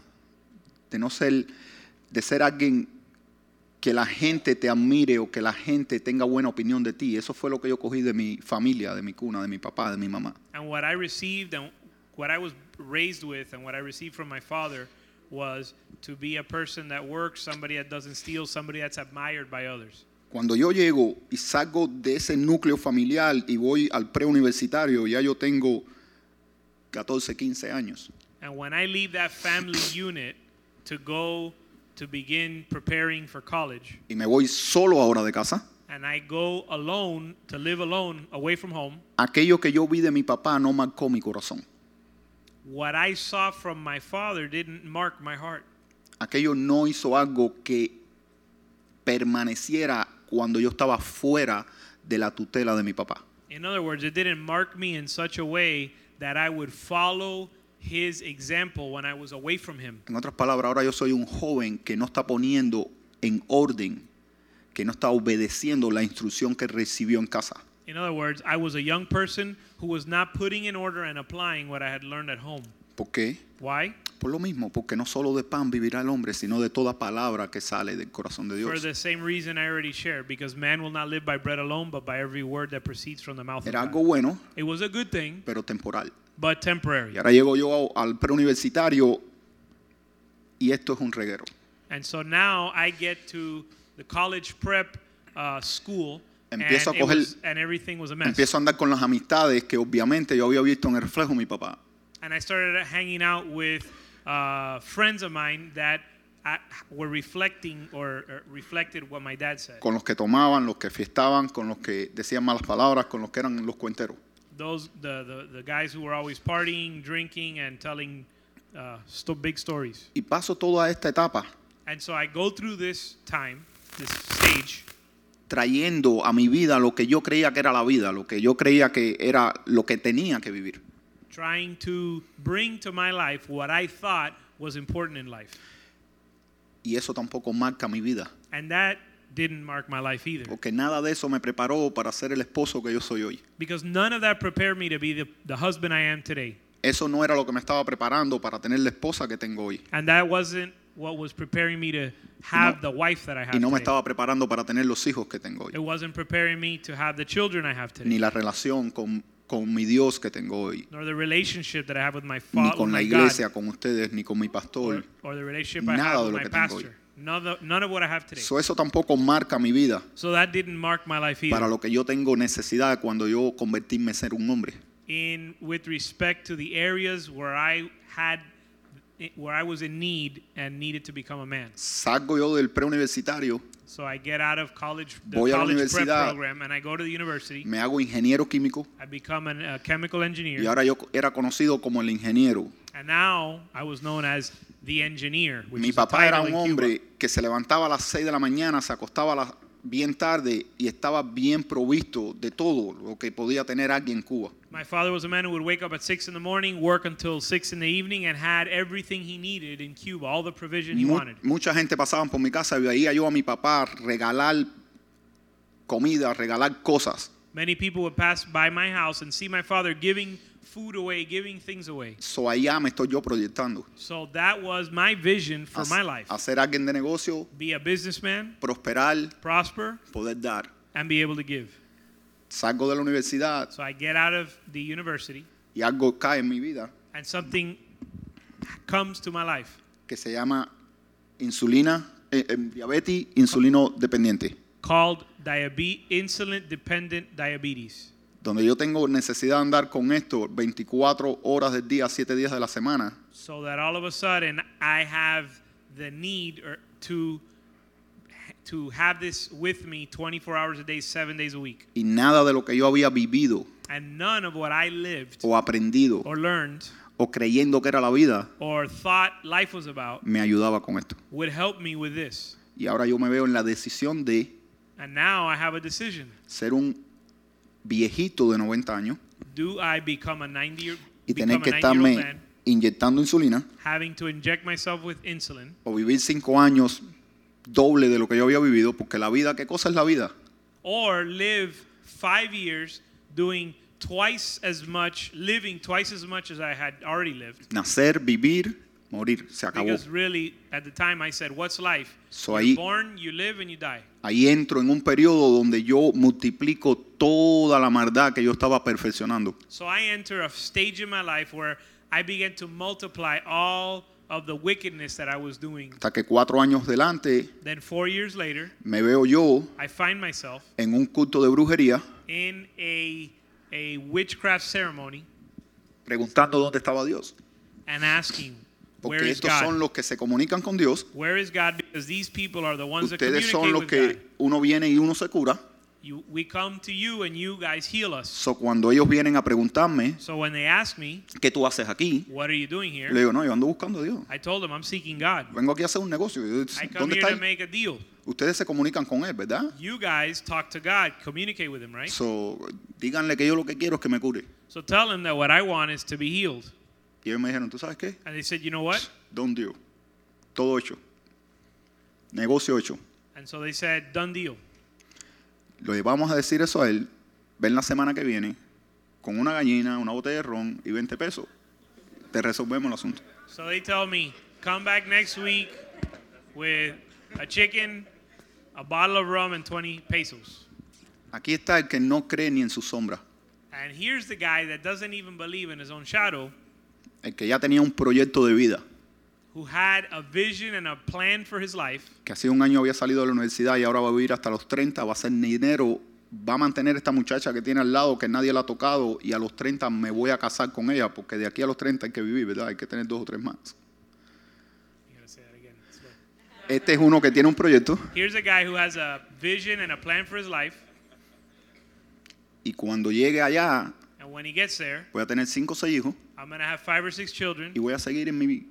de no ser, de ser alguien que la gente te admire o que la gente tenga buena opinión de ti. Eso fue lo que yo cogí de mi familia, de mi cuna, de mi papá, de mi mamá. And what I received and what I was raised with and what I received from my father was to be a person that works, somebody that doesn't steal, somebody that's admired by others. Cuando yo llego y salgo de ese núcleo familiar y voy al preuniversitario, ya yo tengo 14, 15 años. And when I leave that family (coughs) unit to go to begin preparing for college, Y me voy solo ahora de casa. and I go alone to live alone away from home, Aquello que yo vi de mi papá no marcó mi corazón. What I saw from my father didn't mark my heart. aquello no hizo algo que permaneciera cuando yo estaba fuera de la tutela de mi papá. In other words, it didn't mark me in such a way that I would follow his example when I was away from him. En otras palabras, ahora yo soy un joven que no está poniendo en orden, que no está obedeciendo la instrucción que recibió en casa. In other words, I was a young person who was not putting in order and applying what I had learned at home. ¿Por qué? Why? Por lo mismo, porque no solo de pan vivirá el hombre, sino de toda palabra que sale del corazón de For the same reason I already shared, because man will not live by bread alone, but by every word that proceeds from the mouth of Era algo God. bueno, It was a good thing, pero temporal. but temporary. Y ahora llego yo al preuniversitario y esto es un reguero. And so now I get to the college prep uh, school, and, Empiezo a it coger- was- and everything was a mess. Empiezo a andar con las amistades que obviamente yo había visto en el reflejo de mi papá. and I started hanging out with uh, friends of mine that uh, were reflecting or, or reflected what my dad said. con los que tomaban, los que fiestaban, con los que decían malas palabras, con los que eran los cuenteros. Those the, the, the guys who were always partying, drinking, and telling uh, big stories. Y paso toda esta etapa And so I go through this time, this stage, trayendo a mi vida lo que yo creía que era la vida, lo que yo creía que era lo que tenía que vivir. trying to bring to my life what I thought was important in life. Y eso tampoco marca mi vida, And that didn't mark my life either. porque nada de eso me preparó para ser el esposo que yo soy hoy. Because none of that prepared me to be the, the husband I am today. Eso no era lo que me estaba preparando para tener la esposa que tengo hoy. And that wasn't what was preparing me to have the wife that I have Y no me today. estaba preparando para tener los hijos que tengo It hoy. wasn't preparing me to have the children I have today. Ni la relación con, con mi Dios que tengo hoy. nor the relationship that I have with my Ni father, con la iglesia, God, con ustedes, ni con mi or, pastor. or the relationship I Nada have de with lo my que tengo hoy. pastor. None of, none of what I have today. So, eso tampoco marca mi vida So that didn't mark my life either. para lo que yo tengo necesidad cuando yo convertirme en ser un hombre. in with respect to the areas where I had where I was in need and needed to become a man. Salgo yo del preuniversitario, So I get out of college the Voy a la college prep universidad. program and I go to the university. me hago ingeniero químico I become an- a chemical engineer. y ahora yo era conocido como el ingeniero. And now I was known as the engineer, which Mi is papá era un hombre que se levantaba a las 6 de la mañana, se acostaba a las- bien tarde y estaba bien provisto de todo lo que podía tener alguien en Cuba. My father was a man who would wake up at six in the morning, work until six in the evening, and had everything he needed in Cuba, all the provision he Mu- wanted. mucha gente pasaba por mi casa y veía yo a mi papá regalar comida, regalar cosas. Many people would pass by my house and see my father giving food away, giving things away. So allá me estoy yo proyectando. So that was my vision for my life. a ser alguien de negocio, Be a businessman, prosperar, prosper, poder dar. and be able to give. Salgo de la universidad So I get out of the university y algo cae en mi vida and something comes to my life que se llama insulina, eh, eh, diabetes insulino dependiente, called diabetes, insulin dependent diabetes. Donde yo tengo necesidad de andar con esto 24 horas del día, 7 días de la semana. So that all of a sudden I have the need or to to have this with me 24 hours a day, 7 days a week. Y nada de lo que yo había vivido And none of what I lived o aprendido or learned o creyendo que era la vida or thought life was about me ayudaba con esto. would help me with this. Y ahora yo me veo en la decisión de And now I have a decision. ser un viejito de 90 años Do I become a 90 year y tener que a 90 year old estarme inyectando insulina having to inject myself with insulin o vivir 5 años doble de lo que yo había vivido, porque la vida, ¿qué cosa es la vida? or live 5 years doing twice as much living twice as much as I had already lived Nacer, vivir, morir, se acabó. because really at the time I said what's life So you're ahí- born you live and you die Ahí entro en un periodo donde yo multiplico toda la maldad que yo estaba perfeccionando. so I enter a stage in my life where I began to multiply all of the wickedness that I was doing Hasta que cuatro años delante then 4 years later me veo yo I find myself en un culto de brujería in a a witchcraft ceremony preguntando dónde estaba Dios. and asking Porque estos son los que se comunican con Dios. Where is God? Because these people are the ones that Ustedes son los que uno viene y uno se cura. You, we come to you and you guys heal us. So, cuando ellos vienen a preguntarme, So when they ask me, ¿qué tú haces aquí? what are you doing here? Le digo, no, yo ando buscando a Dios. I told them I'm seeking God. Vengo aquí a hacer un negocio. I come ¿Dónde here está to él? make a deal. Ustedes se comunican con él, ¿verdad? You guys talk to God, communicate with him, right? So, díganle que yo lo que quiero es que me cure. So tell him that what I want is to be healed. Y ellos me dijeron, ¿tú sabes qué? And they said, you know what? Don Dios. Todo hecho. Negocio hecho. And so they said, done deal. Le vamos a decir eso a él. Ven la semana que viene con una gallina, una botella de ron y 20 pesos. Te resolvemos el asunto. So they tell me, come back next week with a chicken, a bottle of rum, and 20 pesos. Aquí está el que no cree ni en su sombra. And here's the guy that doesn't even believe in his own shadow, El que ya tenía un proyecto de vida. who had a vision and a plan for his life, Que hace un año había salido de la universidad y ahora va a vivir hasta los 30. Va a hacer dinero. Va a mantener esta muchacha que tiene al lado que nadie la ha tocado. Y a los 30 me voy a casar con ella. Porque de aquí a los 30 hay que vivir, ¿verdad? Hay que tener dos o tres más. Este es uno que tiene un proyecto. Here's a guy who has a vision and a plan for his life, Y cuando llegue allá, and when he gets there, voy a tener cinco o seis hijos. I'm gonna have five or six children y voy a seguir en mi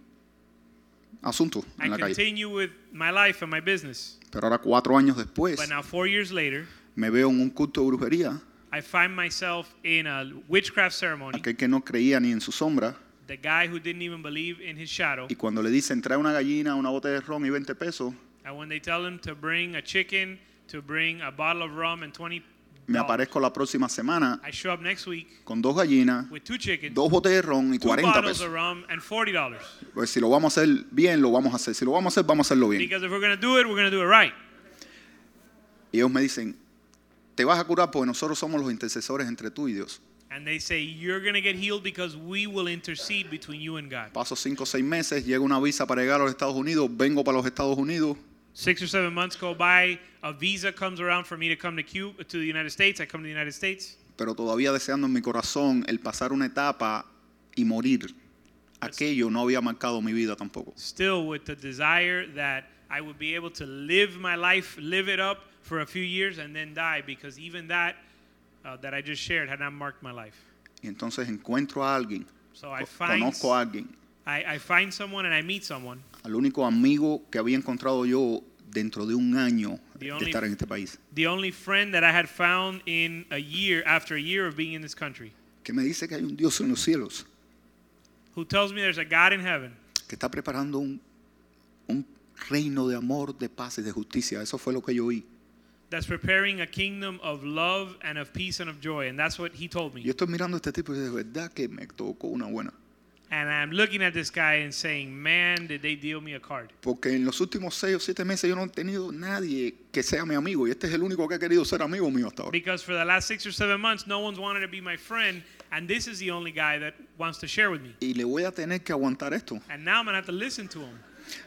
asunto en la and calle. continue with my life and my business. Pero ahora cuatro años después But now, four years later, me veo en un culto de brujería, I find myself in a witchcraft ceremony. aquel que no creía ni en su sombra, The guy who didn't even believe in his shadow, y cuando le dicen trae una gallina, una botella de ron y 20 pesos, and when they tell him to bring a chicken, to bring a bottle of rum and 20 me aparezco la próxima semana I show up next week con dos gallinas, with two chickens, dos botellas de ron y two 40 bottles pesos. Pues si lo vamos a hacer bien, lo vamos a hacer. Si lo vamos a hacer, vamos a hacerlo bien. Because if we're gonna do it, we're gonna do it right. Y ellos me dicen, te vas a curar porque nosotros somos los intercesores entre tú y Dios. And they say you're gonna get healed because we will intercede between you and God. Paso cinco o seis meses, llega una visa para llegar a los Estados Unidos, vengo para los Estados Unidos Six or seven months go by. A visa comes around for me to come to Cuba, to the United States. I come to the United States. pero todavía deseando en mi corazón el pasar una etapa y morir. Aquello no había marcado mi vida tampoco. Still with the desire that I would be able to live my life, live it up for a few years, and then die, because even that uh, that I just shared had not marked my life. Y entonces encuentro a alguien, So I find conozco a alguien, I, I find someone and I meet someone. Al único amigo que había encontrado yo dentro de un año The de only- estar en este país, The only friend that I had found in a year after a year of being in this country, que me dice que hay un Dios en los cielos who tells me there's a God in heaven que está preparando un, un reino de amor, de paz y de justicia. Eso fue lo que yo oí. that's preparing a kingdom of love and of peace and of joy, and that's what he told me. Yo estoy mirando a este tipo y de verdad que me tocó una buena. And I'm looking at this guy and saying, man, did they deal me a card. Porque en los últimos seis o siete meses yo no he tenido nadie que sea mi amigo. Y este es el único que ha querido ser amigo mío hasta ahora. Because for the last six or seven months, no one's wanted to be my friend, and this is the only guy that wants to share with me. Y le voy a tener que aguantar esto. And now I'm gonna have to listen to him.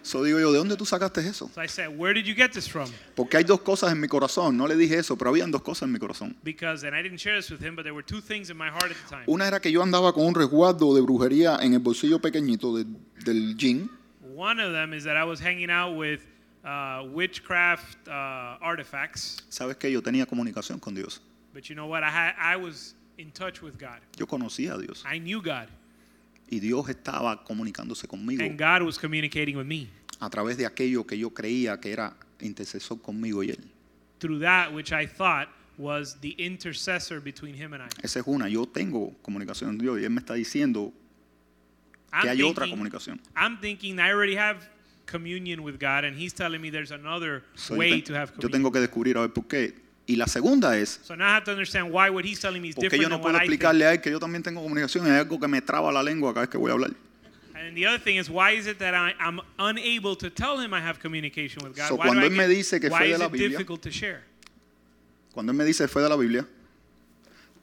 So digo yo, ¿de dónde tú sacaste eso? So I said, where did you get this from? Porque hay dos cosas en mi corazón. No le dije eso, pero habían dos cosas en mi corazón. Because, and I didn't share this with him, but there were two things in my heart at the time. Una era que yo andaba con un resguardo de brujería en el bolsillo pequeñito de- del jean. One of them is that I was hanging out with uh, witchcraft uh, artifacts, Sabes que yo tenía comunicación con Dios. but you know what? I had I was in touch with God. Yo conocía a Dios. I knew God, Y Dios estaba comunicándose conmigo and God was communicating with me a través de aquello que yo creía que era intercesor conmigo y Él. through that which I thought was the intercessor between Him and I. Esa es una. Yo tengo comunicación con Dios y Él me está diciendo que I'm hay otra thinking, comunicación. I'm thinking I already have communion with God, and He's telling me there's another So, yo, way te- to have yo communion. tengo que descubrir a ver por qué. Y la segunda es So now I have to understand why what He's telling me is porque different yo no than what puedo think. explicarle a Él que yo también tengo comunicación. Es algo que me traba la lengua cada vez que voy a hablar. And the other thing is, why is it that I, I'm unable to tell him I have communication with God? So, why do cuando I él me get- dice que why fue de is la it Biblia- difficult to share? Cuando Él me dice fue de la Biblia,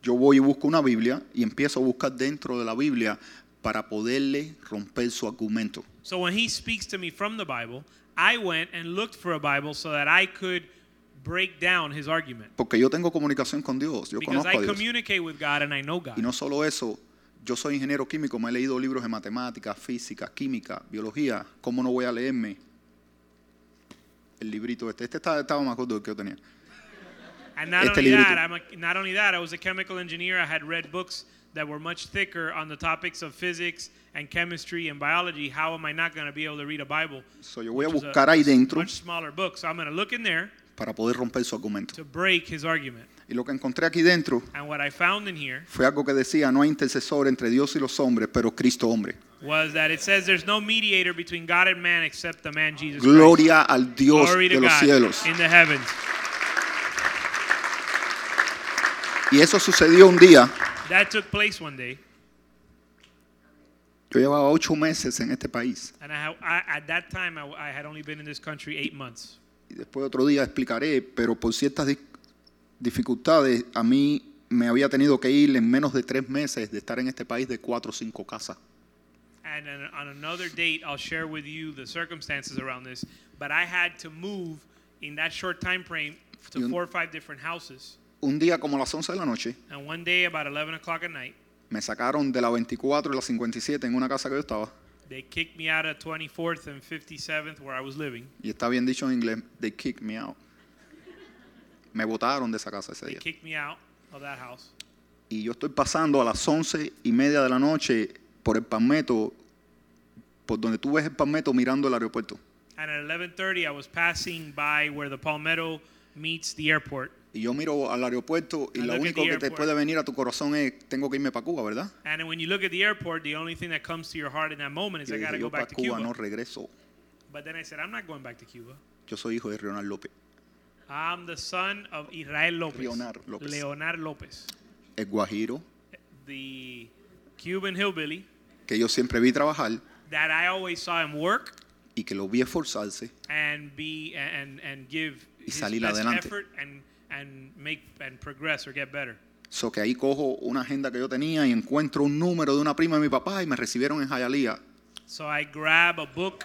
yo voy y busco una Biblia y empiezo a buscar dentro de la Biblia para poderle romper su argumento. So when he speaks to me from the Bible, I went and looked for a Bible so that I could break down his argument. Porque yo tengo comunicación con Dios, yo Because conozco I a Dios. communicate with God and I know God. Y no solo eso, yo soy ingeniero químico, me he leído libros de matemáticas, física, química, biología. ¿Cómo no voy a leerme el librito este? Este estaba, estaba más corto del que yo tenía. And not Este only librito. that, I'm a, not only that, I was a chemical engineer. I had read books that were much thicker on the topics of physics and chemistry and biology. How am I not going to be able to read a Bible? So, yo voy a buscar ahí dentro much smaller book. So I'm going to look in there para poder romper su argumento. to break his argument. Y lo que encontré aquí dentro And what I found in here fue algo que decía, no hay intercesor entre Dios y los hombres, pero Cristo hombre. was that it says there's no mediator between God and man except the man Jesus Christ. Gloria al Dios Glory de los God cielos. in the heavens. Y eso sucedió un día. That took place one day, Yo llevaba ocho meses en este país. and I, ha- I at that time I, I had only been in this country eight months. Y después otro día explicaré, pero por ciertas di- dificultades a mí me había tenido que ir en menos de tres meses de estar en este país de cuatro o cinco casas. And on another date, I'll share with you the circumstances around this. But I had to move in that short time frame to un- four or five different houses. Un día como las 11 de la noche And one day, about 11 o'clock at night, me sacaron de la 24 y la 57 en una casa que yo estaba. They kicked me out of 24th and 57th where I was living. Y está bien dicho en inglés, they kicked me out. Me botaron de esa casa ese They día. kicked me out of that house. Y yo estoy pasando a las 11 y media de la noche por el Palmetto, por donde tú ves el Palmetto mirando el aeropuerto. And at 11:30, I was passing by where the Palmetto meets the airport. Y yo miro al aeropuerto y I lo look at único the que te airport. puede venir a tu corazón es, tengo que irme para Cuba, ¿verdad? And when you look at the airport, the only thing that comes to your heart in that moment is Y I yo got to go yo para back to Cuba Cuba. no regreso. But then I said, I'm not going back to Cuba. Yo soy hijo de Leonard López, I'm the son of Israel Lopez. Leonard Lopez. Leonard Lopez. el guajiro, the Cuban hillbilly que yo siempre vi trabajar that I always saw him work y que lo vi esforzarse and be and and give Y his salir best adelante. effort and and make and progress or get better. So que ahí cojo una agenda que yo tenía y encuentro un número de una prima de mi papá y me recibieron en Hialeah. So I grab a book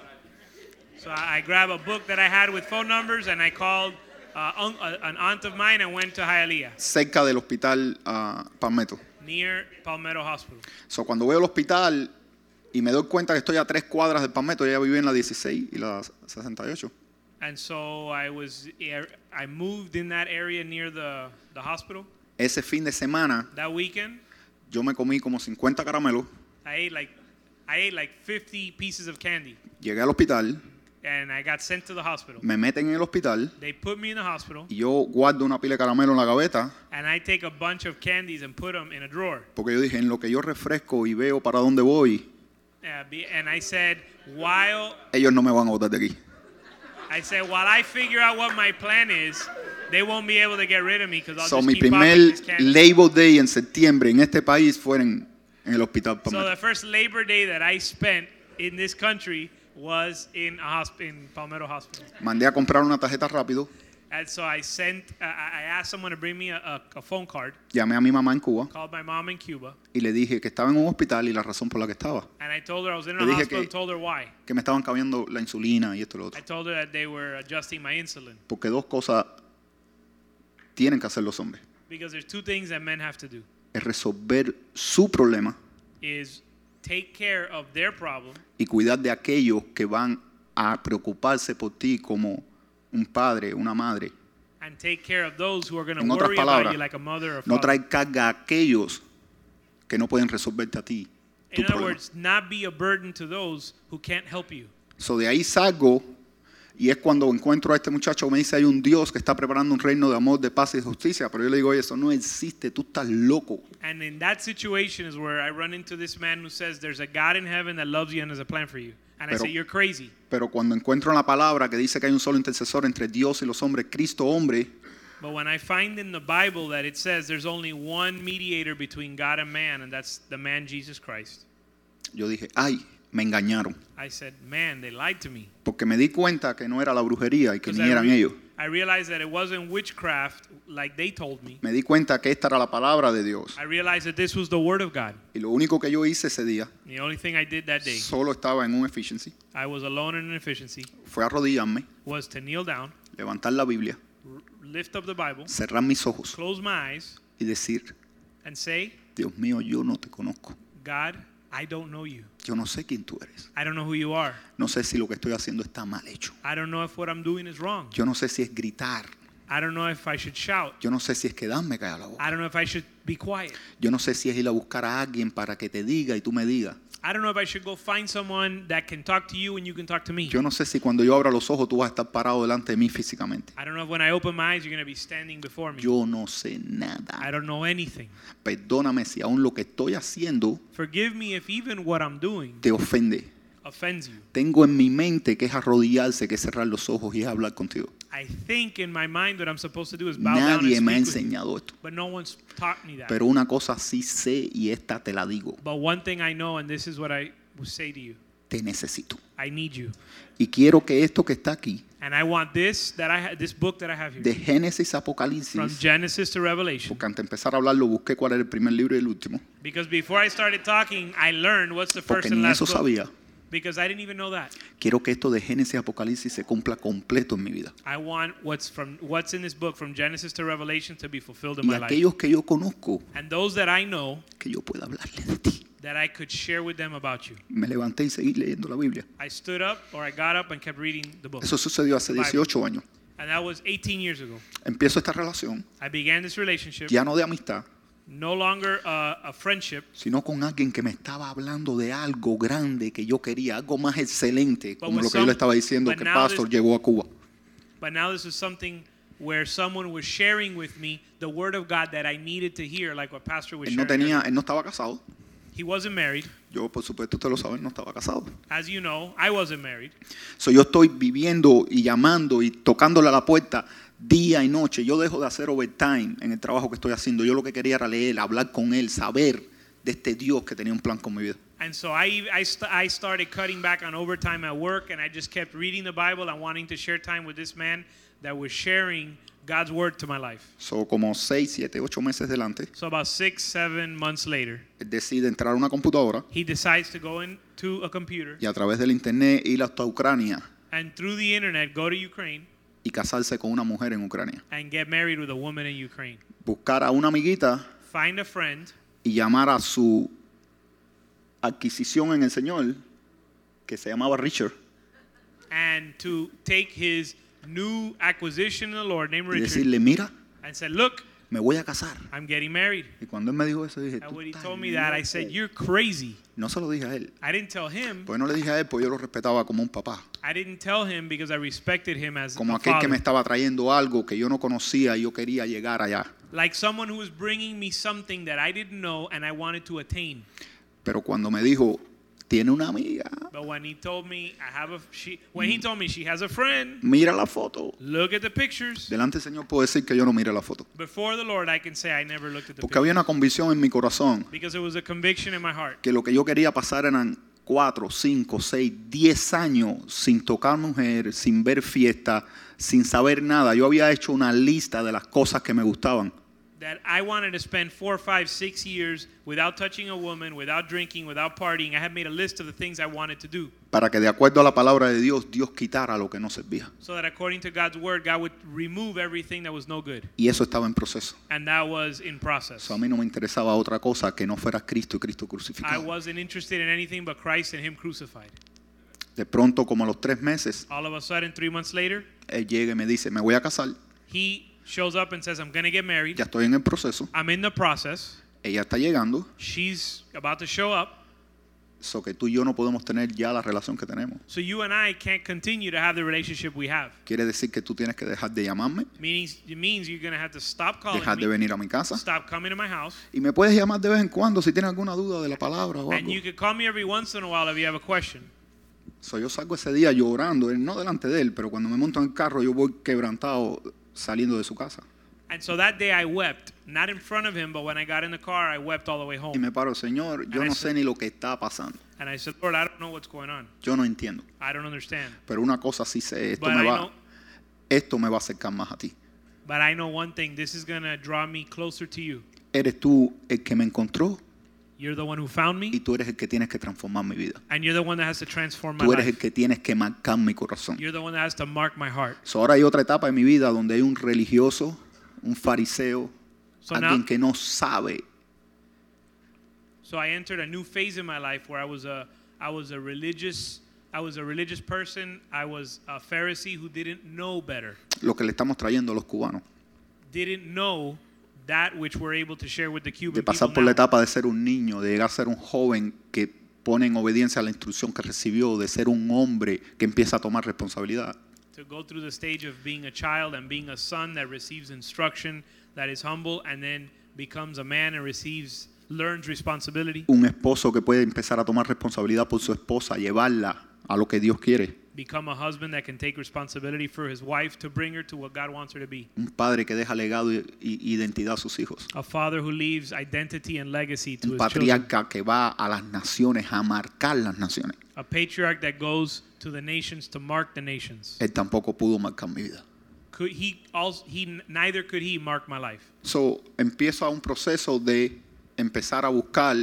So I grabbed a book that I had with phone numbers and I called uh, un- uh, an aunt of mine and went to Hialeah, cerca del hospital ah, Palmetto. near Palmetto Hospital. So, cuando voy al hospital y me doy cuenta que estoy a tres cuadras del Palmetto, ella vive en la 16 y la 68. And so I was, I moved in that area near the, the hospital. Ese fin de semana That weekend, yo me comí como 50 caramelos, I ate like, I ate like 50 pieces of candy, llegué al hospital, and I got sent to the hospital. me meten en el hospital They put me in the hospital, y yo guardo una pila de caramelo en la gaveta and I take a bunch of candies and put them in a drawer. porque yo dije, en lo que yo refresco y veo para dónde voy, Uh, and I said, while ellos no me van a botar de aquí. I said, while I figure out what my plan is, they won't be able to get rid of me because I'll So, just mi keep primer. Labor Day en septiembre en este país fue en, en el hospital So Palmetto. the first Labor Day that I spent in this country was in a hosp- in Palmetto Hospital. Mandé a comprar una tarjeta rápido, And so I sent, uh, I asked someone to bring me a, phone card, llamé a mi mamá en Cuba called my mom in Cuba, y le dije que estaba en un hospital y la razón por la que estaba, and I told her I was in Le a dije hospital que- and told her why. que me estaban cambiando la insulina y esto y lo otro. I told her that they were adjusting my insulin Porque dos cosas tienen que hacer los hombres. because there's two things that men have to do. Es resolver su problema Is take care of their problem y cuidar de aquellos que van a preocuparse por ti como un padre, una madre. and take care of those who are going to En otras worry about palabras, you like a mother or no traer carga a aquellos que no pueden resolverte a ti. Tu In other problema. words, not be a burden to those who can't help you. So de ahí salgo y es cuando encuentro a este muchacho que me dice hay un Dios que está preparando un reino de amor, de paz y de justicia, pero yo le digo, oye, eso no existe, tú estás loco. And in that situation is where I run into this man who says there's a God in heaven that loves you and has a plan for you. And I Pero- say, You're crazy. Pero cuando encuentro la palabra que dice que hay un solo intercesor entre Dios y los hombres, Cristo hombre, But when I find in the Bible that it says there's only one mediator between God and man, and that's the man Jesus Christ, yo dije, ay, me engañaron. I said, Man, they lied to me. Porque me di cuenta que no era la brujería y que 'Cause ni I, eran re- ellos. I realized that it wasn't witchcraft like they told me. Me di cuenta que esta era la palabra de Dios. I realized that this was the word of God. Y lo único que yo hice ese día, The only thing I did that day, solo estaba en un efficiency, I was alone in an efficiency, fue arrodillarme, was to kneel down, levantar la Biblia, lift up the Bible, cerrar mis ojos close my eyes, y decir, and say, Dios mío, yo no te conozco. God, I don't know you. Yo no sé quién tú eres. I don't know who you are. No sé si lo que estoy haciendo está mal hecho. I don't know if what I'm doing is wrong. Yo no sé si es gritar. I don't know if I should shout. Yo no sé si es quedarme callado la boca. I don't know if I should be quiet. Yo no sé si es ir a buscar a alguien para que te diga y tú me digas. I don't know if I should go find someone that can talk to you and you can talk to me. Yo no sé si cuando yo abra los ojos tú vas a estar parado delante de mí físicamente. I don't know if when I open my eyes you're going to be standing before me. Yo no sé I nada. don't know anything. Perdóname si aún lo que estoy haciendo Forgive me if even what I'm doing te ofende. offends you. Tengo en mi mente que es arrodillarse, que es cerrar los ojos y es hablar contigo. I think in my mind what I'm supposed to do is bow down Nadie me ha speak with you. enseñado esto. But no one's taught me that. Pero una cosa sí sé y esta te la digo. But one thing I know, and this is what I will say to you Te necesito. I need you. Y quiero que esto que está aquí, And I want this that I ha- this book that I have here de Génesis a from Apocalipsis, Genesis to Revelation. porque antes de empezar a hablarlo busqué cuál era el primer libro y el último, Because before I started talking, I learned what's the first porque and ni last eso book. sabía. Because I didn't even know that. Quiero que esto de Génesis a Apocalipsis se cumpla completo en mi vida. I want what's from what's in this book from Genesis to Revelation to be fulfilled in Y my life. aquellos que yo conozco, And those that I know que yo pueda hablarles de ti. that I could share with them about you. Me levanté y seguí leyendo la Biblia. I stood up or I got up and kept reading the book. Eso sucedió hace Bible. 18 años. And that was 18 years ago. Empiezo esta relación, I began this relationship, ya no de amistad, no longer a friendship, sino con alguien que me estaba hablando de algo grande que yo quería, algo más excelente, como lo que yo le estaba diciendo but que now Pastor this- llegó a Cuba. but now this is something where someone was sharing with me the word of God that I needed to hear, like what Pastor was Él no tenía, él no estaba casado. He wasn't married. Yo, por supuesto, ustedes lo saben, no estaba casado. As you know, I wasn't married. So, yo estoy viviendo y llamando y tocándole a la puerta día y noche. Yo dejo de hacer overtime en el trabajo que estoy haciendo. Yo lo que quería era leer, hablar con él, saber de este Dios que tenía un plan con mi vida. And so I, I, st- I started cutting back on overtime at work, and I just kept reading the Bible and wanting to share time with this man that was sharing God's word to my life. So, como seis, siete, ocho meses delante, So about six, seven months later, él decide entrar a una computadora he decides to go into a computer y a través del internet ir hasta Ucrania and through the internet go to Ukraine y casarse con una mujer en Ucrania. and get married with a woman in Ukraine. Buscar a una amiguita Find a friend y llamar a su adquisición en el Señor, que se llamaba Richard, and to take his new acquisition in the Lord named y Richard decirle, mira, and said, "Look, me voy a casar. I'm getting married." Y cuando él me dijo eso, dije, And "Tú when he told me that, I loco". said, "You're crazy." No se lo dije a él. I didn't tell him. Pues no le dije a él, pues yo lo respetaba como un papá. I didn't tell him because I respected him as Como a aquel que me father. estaba trayendo algo que yo no conocía y yo quería llegar allá. Like someone who was bringing me something that I didn't know and I wanted to attain. Pero cuando me dijo, tiene una amiga, But when he told me I have a she when he told me she has a friend, mira la foto. look at the pictures. Delante del Señor puedo decir que yo no miré la foto. Before the Lord, I can say I never looked at the Porque pictures había una convicción en mi corazón because it was a conviction in my heart que lo que yo quería pasar eran cuatro, cinco, seis, diez años sin tocar mujer, sin ver fiesta, sin saber nada. Yo había hecho una lista de las cosas que me gustaban. That I wanted to spend four, five, six years without touching a woman, without drinking, without partying. I had made a list of the things I wanted to do Para que de acuerdo a la palabra de Dios, Dios quitara lo que no servía. so that according to God's word, God would remove everything that was no good. Y eso estaba en proceso. And that was in process. So, a mí no me interesaba otra cosa que no fuera Cristo y Cristo I wasn't interested in anything but Christ and Him crucified. De pronto, como a los tres meses, All of a sudden, three months later, él llega y me dice, me voy a casar, he shows up and says, I'm going to get married. ya estoy en el proceso, I'm in the process. ella está llegando, She's about to show up. so que tú y yo no podemos tener ya la relación que tenemos. So you and I can't continue to have the relationship we have. Quiere decir que tú tienes que dejar de llamarme, Meaning, it means you're going to have to stop calling dejar de me, venir a mi casa. stop coming to my house, Y me puedes llamar de vez en cuando si tienes alguna duda de la palabra o and algo. you can call me every once in a while if you have a question. So, yo salgo ese día llorando, él- no delante de él, pero cuando me monto en el carro yo voy quebrantado saliendo de su casa. And so that day I wept, not in front of him, but when I got in the car, I wept all the way Y home. me paro, Señor, yo And I no said- sé ni lo que está pasando. And I said, Lord, I don't know what's going on. Yo no entiendo. I don't understand. Pero una cosa sí sé, esto But me I va, know, esto me va a acercar más a ti. but I know one thing. This is going to draw me closer to you. Eres tú el que me encontró You're the one who found y me, tú eres el que tienes que transformar mi vida. and you're the one that has to transform my Tú eres el life. que tienes que marcar mi corazón. You're the one that has to mark my heart. So, ahora hay otra etapa en mi vida donde hay un religioso, un fariseo, So alguien now, que no sabe so I entered a new phase in my life where I was a, I was a religious, I was a religious person. I was a Pharisee who didn't know better, lo que le estamos trayendo a los cubanos. didn't know that which we're able to share with the De pasar por la etapa de ser un niño, de llegar a ser un joven que pone en obediencia a la instrucción que recibió, de ser un hombre que empieza a tomar responsabilidad. to go through the stage of being a child and being a son that receives instruction, that is humble, and then becomes a man and receives, learns responsibility. Un esposo que puede empezar a tomar responsabilidad por su esposa, llevarla a lo que Dios quiere. Become a husband that can take responsibility for his wife to bring her to what God wants her to be. Un padre que deja legado y, y identidad a sus hijos. A father who leaves identity and legacy to Un his children. patriarca que va a las naciones a marcar las naciones. A patriarch that goes to the nations to mark the nations. Él tampoco pudo marcar mi vida. Could he also he neither could he mark my life. So, empiezo a un proceso de empezar a buscar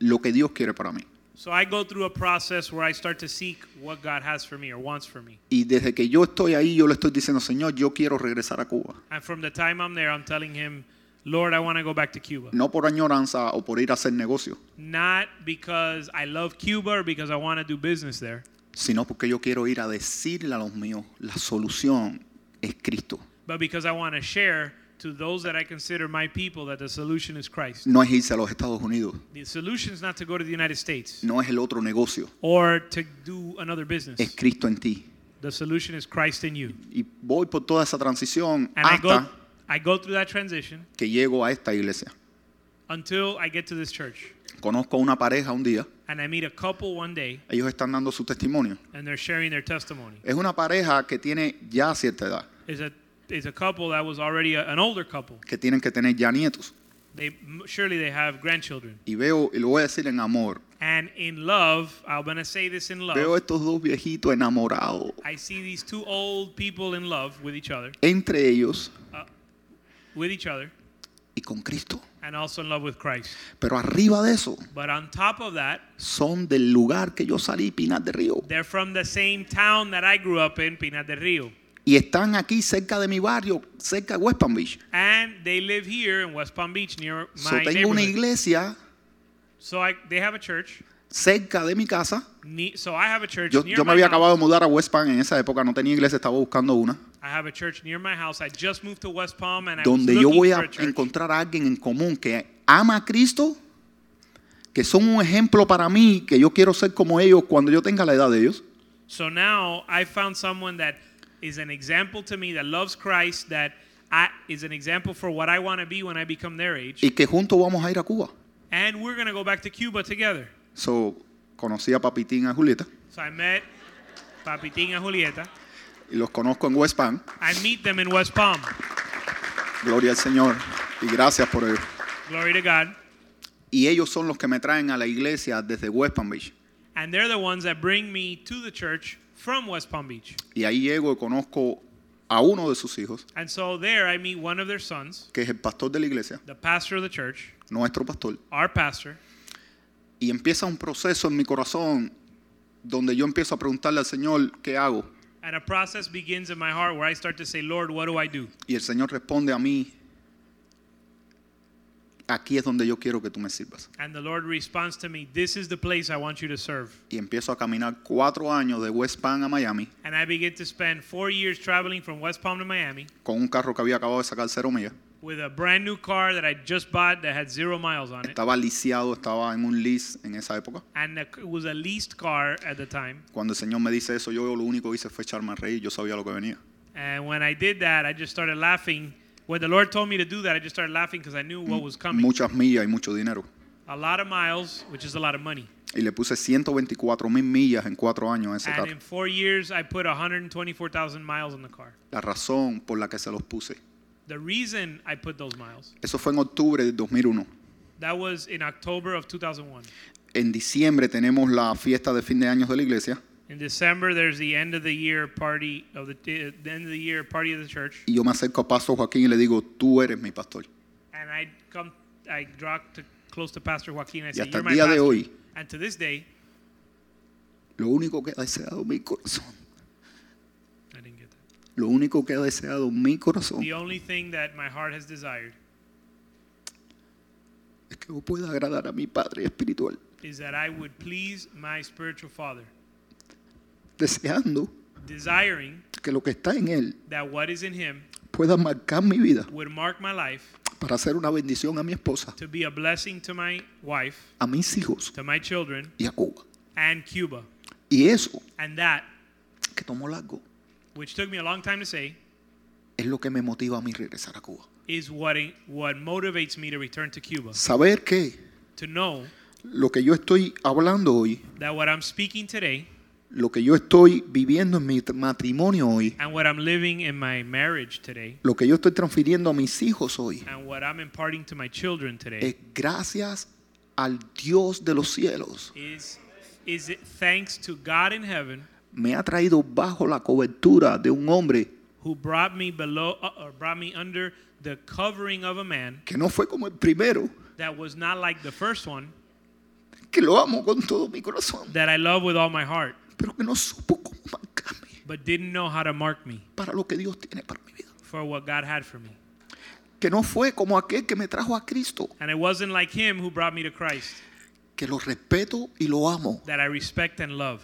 lo que Dios quiere para mí. So I go through a process where I start to seek what God has for me or wants for me. Y desde que yo estoy ahí, yo le estoy diciendo, Señor, yo quiero regresar a Cuba. And from the time I'm there, I'm telling him, Lord, I want to go back to Cuba. No por añoranza o por ir a hacer negocio, Not because I love Cuba or because I want to do business there, sino porque yo quiero ir a decirle a los míos, la solución es Cristo. but because I want to share to those that I consider my people that the solution is Christ. No es irse a los Estados Unidos, The solution is not to go to the United States no es el otro negocio, or to do another es business. Cristo en ti. The solution is Christ in you. Y voy por toda esa transición And I go, hasta I go through that transition que llego a esta iglesia. until I get to this church. Conozco a una pareja un día, And I meet a couple one day ellos están dando su testimonio. and they're sharing their testimony. Es una pareja que tiene ya cierta edad, It's a, it's a couple that was already a, an older couple. que tienen que tener ya nietos. They surely they have grandchildren. Y veo, y lo voy a decir en amor, And in love, I'm gonna say this in love. veo estos dos viejitos enamorados. I see these two old people in love with each other, entre ellos with each other, y con Cristo. and also in love with Christ. Pero arriba de eso, But on top of that, son del lugar que yo salí, Pinar de Río. they're from the same town that I grew up in, Pinar del Rio. Y están aquí cerca de mi barrio, cerca de West Palm Beach. And they live here in West Palm Beach near So, my tengo una iglesia So I, they have a church. cerca de mi casa. Ne- So I have a church Yo, near yo me my había house. acabado de mudar a West Palm en esa época, no tenía iglesia, estaba buscando una. I have a church near my house. I just moved to West Palm and I was Donde yo voy a a encontrar a alguien en común que ama a Cristo, que son un ejemplo para mí, que yo quiero ser como ellos cuando yo tenga la edad de ellos. So now I found someone that is an example to me that loves Christ, that I, is an example for what I want to be when I become their age. Y que juntos vamos a ir a Cuba. And we're going to go back to Cuba together. So, conocí a Papitín, a Julieta, So I met Papitín and Julieta. y los conozco en West Palm. I meet them in West Palm. Gloria al Señor. Y gracias por ello. Glory to God. Y ellos son los que me traen a la iglesia desde West Palm Beach. And they're the ones that bring me to the church from West Palm Beach. Y ahí llego y conozco a uno de sus hijos, And so there I meet one of their sons, que es el pastor de la iglesia, the pastor of the church, nuestro pastor. our pastor. Y empieza un proceso en mi corazón donde yo empiezo a preguntarle al Señor, ¿qué hago? And a process begins in my heart where I start to say, Lord, what do I do? Y el Señor responde a mí, aquí es donde yo quiero que tú me sirvas. And the Lord responds to me, This is the place I want you to serve. Y empiezo a caminar cuatro años de West Palm a Miami And I begin to spend four years traveling from West Palm to Miami con un carro que había acabado de sacar cero millas. with a brand new car that I just bought that had zero miles on it. Estaba lisiado, estaba en un lease en esa época. And it was a leased car at the time. Cuando el Señor me dice eso, yo lo único que hice fue echarme a reír. Yo sabía lo que venía. And when I did that, I just started laughing. When the Lord told me to do that, I just started laughing because I knew what was coming. Muchas millas y mucho dinero. A lot of miles, which is a lot of money. Y le puse 124 mil millas en cuatro años a ese And carro. in four years, I put 124,000 miles on the car. La razón por la que se los puse. The reason I put those miles, Eso fue en octubre del 2001. that was in October of 2001. En diciembre tenemos la fiesta de fin de años de la iglesia. In December, there's the end of the year party of the, the end of the year party of the church, Y yo me acerco a Pastor Joaquín y le digo, tú eres mi pastor. and I come, I draw to, close to Pastor Joaquin. I Y say, hasta "You're el my día de pastor." hoy, And to this day, lo único que ha deseado mi corazón, I didn't get that. lo único que ha deseado mi corazón The only thing that my heart has desired es que yo pueda agradar a mi Padre espiritual, is that I would please my spiritual father, deseando desiring que lo que está en Él that what is in him pueda marcar mi vida would mark my life para hacer una bendición a mi esposa, to be a blessing to my wife, a mis hijos to my children, y a Cuba. and Cuba. Y eso And that, que tomó largo which took me a long time to say, es lo que me motiva a mí regresar a Cuba. is what, what motivates me to return to Cuba. Saber que To know lo que yo estoy hablando hoy, that what I'm speaking today lo que yo estoy viviendo en mi matrimonio hoy, and what I'm living in my marriage today lo que yo estoy transfiriendo a mis hijos hoy, and what I'm imparting to my children today es gracias al Dios de los cielos. is, is it thanks to God in heaven Me ha traído bajo la cobertura de un hombre who brought me below uh, or brought me under the covering of a man que no fue como el primero, that was not like the first one que lo amo con todo mi corazón, that I love with all my heart pero que no supo cómo marcarme but didn't know how to mark me para lo que Dios tiene para mi vida. for what God had for me. Que no fue como aquel que me trajo a Cristo, And it wasn't like him who brought me to Christ que lo respeto y lo amo, that I respect and love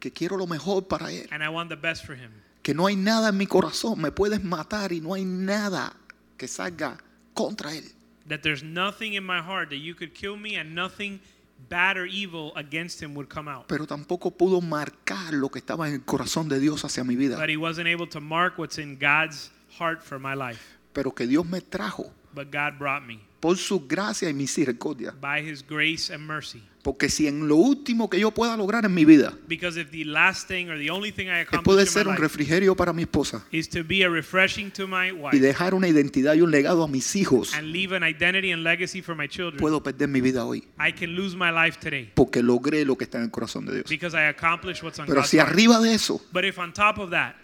que quiero lo mejor para él, and I want the best for him. que no hay nada en mi corazón, me puedes matar y no hay nada que salga contra él. That there's nothing in my heart that you could kill me and nothing bad or evil against him would come out. Pero tampoco pudo marcar lo que estaba en el corazón de Dios hacia mi vida. But he wasn't able to mark what's in God's heart for my life. Pero que Dios me trajo But God brought me por su gracia y misericordia. by his grace and mercy. Porque si en lo último que yo pueda lograr en mi vida Because if the last thing or the only thing I es poder ser un refrigerio para mi esposa is to be a refreshing to my y wife dejar una identidad y un legado a mis hijos, and leave an identity and legacy for my children, puedo perder mi vida hoy. I can lose my life today Porque logré lo que está en el corazón de Dios. because I accomplished what's on Pero God's si heart. arriba de eso But if on top of that,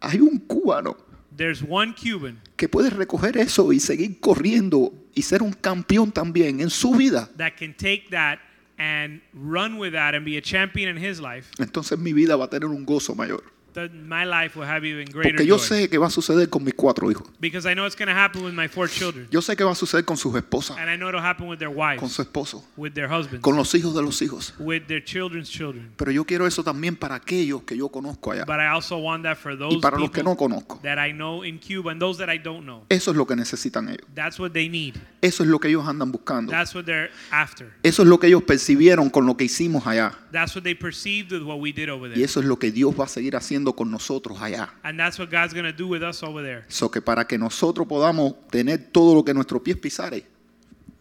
hay un cubano there's one Cuban que puede recoger eso y seguir corriendo y ser un campeón también en su vida, that can take that and run with that and be a champion in his life, entonces mi vida va a tener un gozo mayor. My life will have even greater Porque yo joy. sé que va a suceder con mis cuatro hijos. Because I know it's going to happen with my four children. Yo sé que va a suceder con sus esposas, And I know it'll happen with their con wives, su esposo, with their husbands, con los hijos de los hijos. with their children's children. Pero yo quiero eso también para aquellos que yo conozco allá But I also want that for y those para los que no conozco. that I know in Cuba and those that I don't know. Eso es lo que necesitan ellos. That's what they need. Eso es lo que ellos andan buscando. That's what they're after. Eso es lo que ellos percibieron con lo que hicimos allá. That's what they perceived with what we did over Y there. eso es lo que Dios va a seguir haciendo con nosotros allá. And that's what God's going to do with us over there. So que para que nosotros podamos tener todo lo que nuestros pies pisare,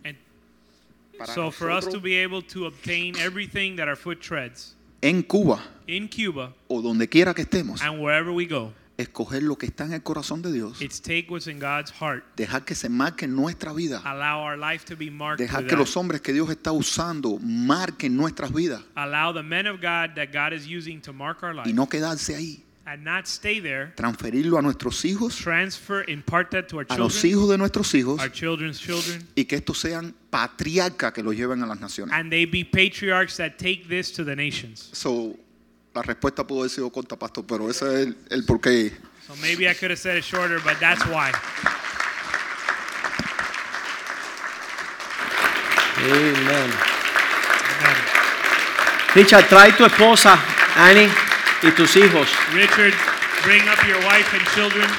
And Para so for us nosotros- to be able to obtain everything that our foot treads en Cuba in Cuba o donde quiera que estemos, and wherever we go, escoger lo que está en el corazón de Dios, it's take what's in God's heart, dejar que se marque nuestra vida, allow our life to be marked dejar que that. los hombres que Dios está usando marquen nuestras vidas allow the men of God that God is using to mark our life y no quedarse ahí, and not stay there. transferirlo a nuestros hijos, Transfer, impart that to our a los children, hijos de nuestros hijos our children's children, y que estos sean patriarcas que los lleven a las naciones. and they be patriarchs that take this to the nations. So, la respuesta pudo haber sido corta, pastor, pero ese es el, el porqué. So maybe I could have said it shorter, but that's why. Amen. Amen. Richard, trae tu esposa, Annie, y tus hijos, Richard, bring up your wife and children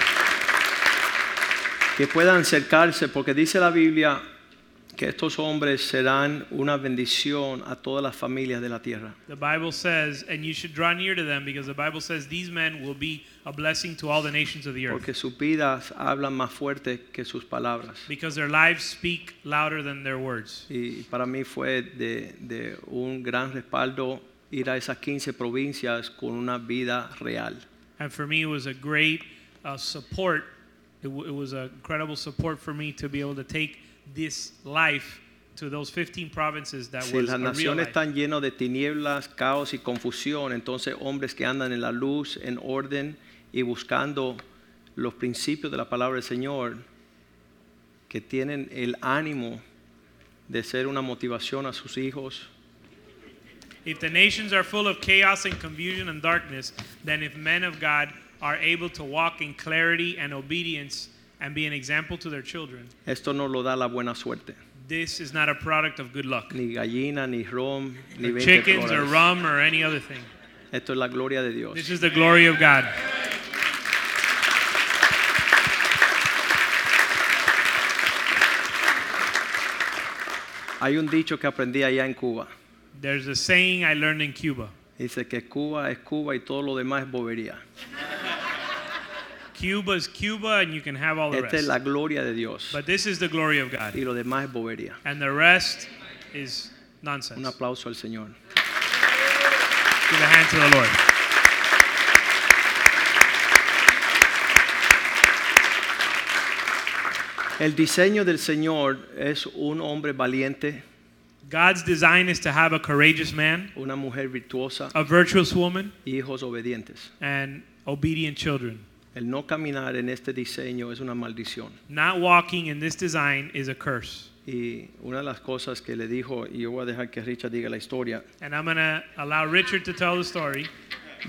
que puedan acercarse, porque dice la Biblia que estos hombres serán una bendición a todas las familias de la tierra. The Bible says, and you should draw near to them because the Bible says these men will be a blessing to all the nations of the earth. Porque sus vidas hablan más fuerte que sus palabras. Because their lives speak louder than their words. Y para mí fue de, de un gran respaldo ir a esas 15 provincias con una vida real. And for me, it was a great uh, support. It, it was an incredible support for me to be able to take this life to those 15 provinces that Si was las naciones están llenas de tinieblas, caos y confusión, entonces hombres que andan en la luz, en orden y buscando los principios de la palabra del Señor, que tienen el ánimo de ser una motivación a sus hijos, If the nations are full of chaos and confusion and darkness, then if men of God are able to walk in clarity and obedience and be an example to their children, esto no lo da la buena suerte. this is not a product of good luck. Ni gallina, ni rom, ni Or 20 chickens or rum or any other thing. Esto es la gloria de Dios. This is the glory of God. Hay un dicho que aprendí allá en Cuba. There's a saying I learned in Cuba. Dice que Cuba es Cuba y todo lo demás es bobería. Cuba is Cuba and you can have all the Esta es rest. la gloria de Dios But this is the glory of God. y lo demás es bobería. And the rest is nonsense. Un aplauso al Señor. Give a hand to the Lord. El diseño del Señor es un hombre valiente, God's design is to have a courageous man, una mujer virtuosa, a virtuous woman, hijos obedientes. and obedient children. El no caminar en este diseño es una maldición. Not walking in this design is a curse. Y una de las cosas que le dijo, y yo voy a dejar que Richard diga la historia, And I'm going to allow Richard to tell the story.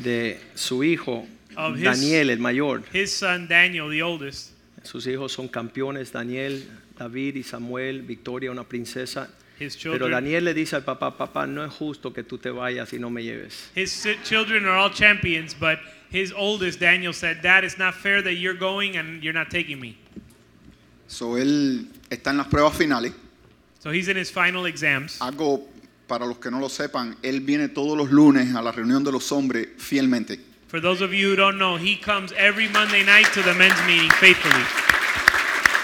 de su hijo, Of his- Daniel el mayor. His son Daniel, the oldest, Sus hijos son campeones, Daniel, David y Samuel, Victoria, una princesa. his Pero children. Daniel le dice al papá, papá, no es justo que tú te vayas y no me lleves. His children are all champions, but his oldest, Daniel, said, Dad, it's not fair that you're going and you're not taking me. So, él está en las pruebas finales. So he's in his final exams. Para los que no lo sepan, él viene todos los lunes a la reunión de los hombres fielmente. For those of you who don't know, he comes every Monday night to the men's meeting faithfully.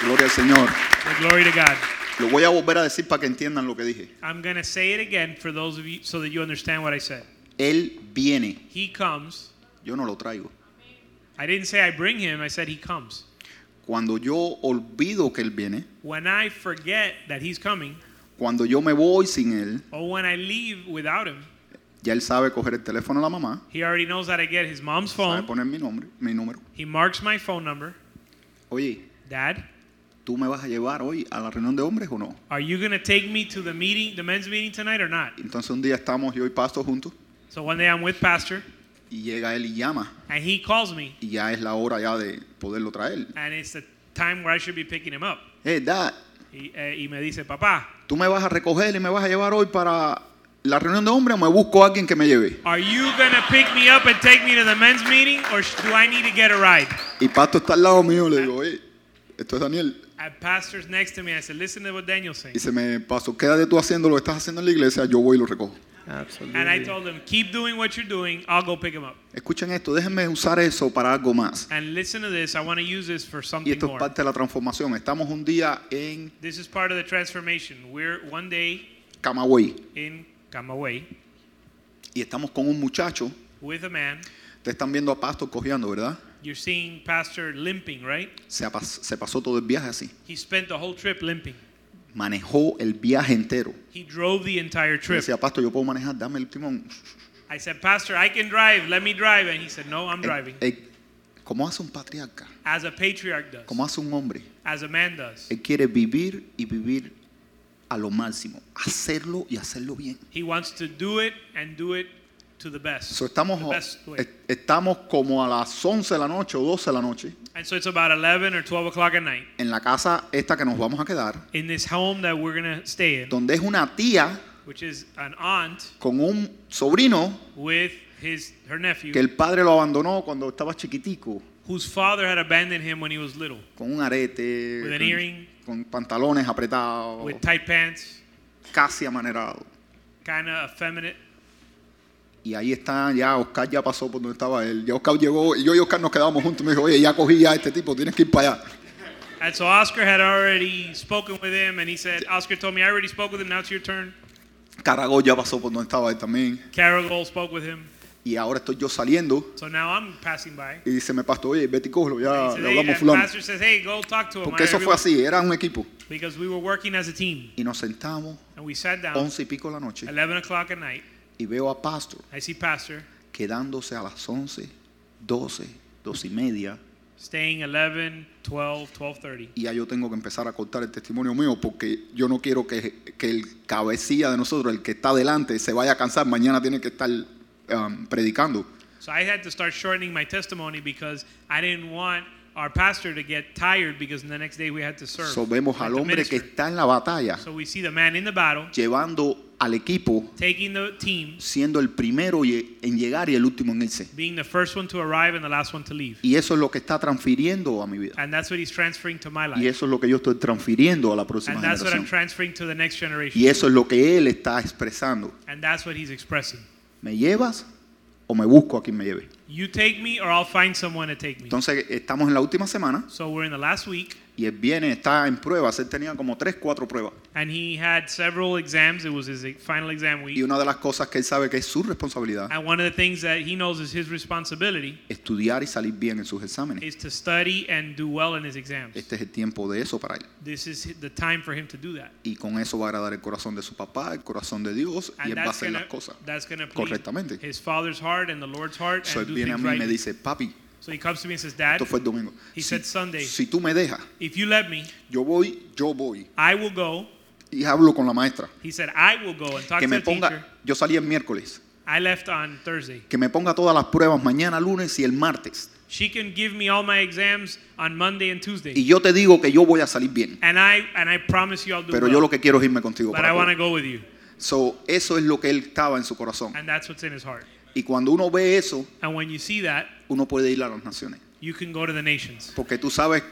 Gloria al Señor. The glory to God. Lo voy a volver a decir para que entiendan lo que dije. I'm going to say it again for those of you so that you understand what I said. Él viene, He comes. Yo no lo traigo. I didn't say I bring him, I said he comes. Cuando yo olvido que él viene, When I forget that he's coming, cuando yo me voy sin él, or when I leave without him, ya él sabe coger el teléfono de la mamá, he already knows how to get his mom's sabe phone. poner mi nombre, mi número. He marks my phone number. Oye, Dad, ¿tú me vas a llevar hoy a la reunión de hombres o no? Are you going to take me to the meeting, the men's meeting tonight or not? Entonces un día estamos yo y Pastor juntos So one day I'm with Pastor y llega él y llama and he calls me y ya es la hora ya de poderlo traer. and it's the time where I should be picking him up. Hey, Dad, Y, eh, y me dice, papá, ¿tú me vas a recoger y me vas a llevar hoy para la reunión de hombres o me busco a alguien que me lleve? are you to pick me up and take me to the men's meeting or do I need to get a ride? Y Pastor está al lado mío, le digo, hey, esto es Daniel. And Pastor's next to me. I said, listen to what Daniel's saying. Y se me pasó, quédate tú haciendo lo que estás haciendo en la iglesia, yo voy y lo recojo. And I told him, keep doing what you're doing. I'll go pick him up. Escuchen esto, déjenme usar eso para algo más. And listen to this. I want to use this for Y something esto es more. parte de la transformación. Estamos un día en This is part of the transformation. We're one day Camagüey in Camagüey y estamos con un muchacho. with a man. Ustedes están viendo a Pastor cojeando, ¿verdad? You're seeing Pastor limping, right? Se pasó todo el viaje así. He spent the whole trip limping. Manejó el viaje entero. He drove the entire trip. decía, Pastor, yo puedo manejar, dame el timón. I said, Pastor, I can drive. Let me drive. And he said, No, I'm Eh, driving. eh, ¿Cómo hace un patriarca? As a patriarch does, ¿Cómo hace un hombre? as a man does. Él quiere vivir y vivir a lo máximo. Hacerlo y hacerlo bien. He wants to do it and do it to the best. So, estamos, the best way. estamos como a las 11 de la noche o 12 de la noche And so it's about 11 or 12 o'clock at night en la casa esta que nos vamos a quedar, in this home that we're going to stay in, donde es una tía which is an aunt con un sobrino with his her nephew, que el padre lo abandonó cuando estaba chiquitico, whose father had abandoned him when he was little, con un arete, With an con, earring. con pantalones apretados, with tight pants, casi amanerado. kind of effeminate. Y ahí está, ya Oscar ya pasó por donde estaba él. Ya Oscar llegó, y yo y Oscar nos quedamos juntos. Me dijo, oye, ya cogí a este tipo, tienes que ir para allá. And so Oscar had already spoken with him, and he said, Oscar told me, I already spoke with him, now it's your turn. Caragol ya pasó por donde estaba él también. Caragol spoke with him. Y ahora estoy yo saliendo. So now I'm passing by. Y dice, me pastor, oye, vete y cógelo, ya le hablamos fulano. pastor says, hey, go talk to him. Porque eso fue así, era un equipo. Because we were working as a team. Y nos sentamos, And we sat down, once y pico de la noche, 11 o'clock at night. Y veo a Pastor I see Pastor quedándose a las 11, 12, 12 y media. staying 11, 12, 12.30. Y ya yo tengo que empezar a cortar el testimonio mío porque yo no quiero que, que el cabecilla de nosotros, el que está adelante, se vaya a cansar. Mañana tiene que estar um, predicando. So I had to start shortening my testimony because I didn't want our pastor to get tired because the next day we had to serve. So, vemos al hombre que está en la batalla So we see the man in the battle llevando al equipo, taking the team, siendo el primero y- en llegar y el último en irse. being the first one to arrive and the last one to leave. Y eso es lo que está transfiriendo a mi vida. And that's what he's transferring to my Y life. eso es lo que yo estoy transfiriendo a la próxima And that's what I'm generación. transferring to the next generation. Y eso es lo que él está expresando. And that's what he's expressing. ¿Me llevas o me busco a quien me lleve? You take me or I'll find someone to take me. Entonces estamos en la última semana So we're in the last week y él viene, está en pruebas. Él tenía como tres, cuatro pruebas. and he had several exams. It was his final exam Y week. una de las cosas que él sabe que es su responsabilidad And one of the things that he knows is his responsibility estudiar y salir bien en sus exámenes. is to study and do well in his exams. Este es el tiempo de eso para él. This is the time for him to do that. Y con eso va a agradar el corazón de su papá, el corazón de Dios y And él va a that's hacer gonna, las cosas. that's gonna please correctamente. his father's heart and the Lord's heart So and él do viene a things mí y right. me dice, papi, So he comes to me and says, Dad, esto fue el domingo. He Si, said Sunday. si tú me dejas, if you let me, yo voy, yo voy. I will go. Y hablo con la maestra. He said, I will go and talk Que to me the teacher. yo salí el miércoles. I left on Thursday. Que me ponga todas las pruebas mañana, lunes y el martes. She can give me all my exams on Monday and Tuesday. Y yo te digo que yo voy a salir bien. And I and I promise you I'll do Pero well. yo lo que quiero es irme contigo. but para I want to go with you. So, eso es lo que él estaba en su corazón. And that's what's in his heart. Y cuando uno ve eso, And when you see that, uno puede ir a las naciones. you can go to the nations. Porque tú sabes,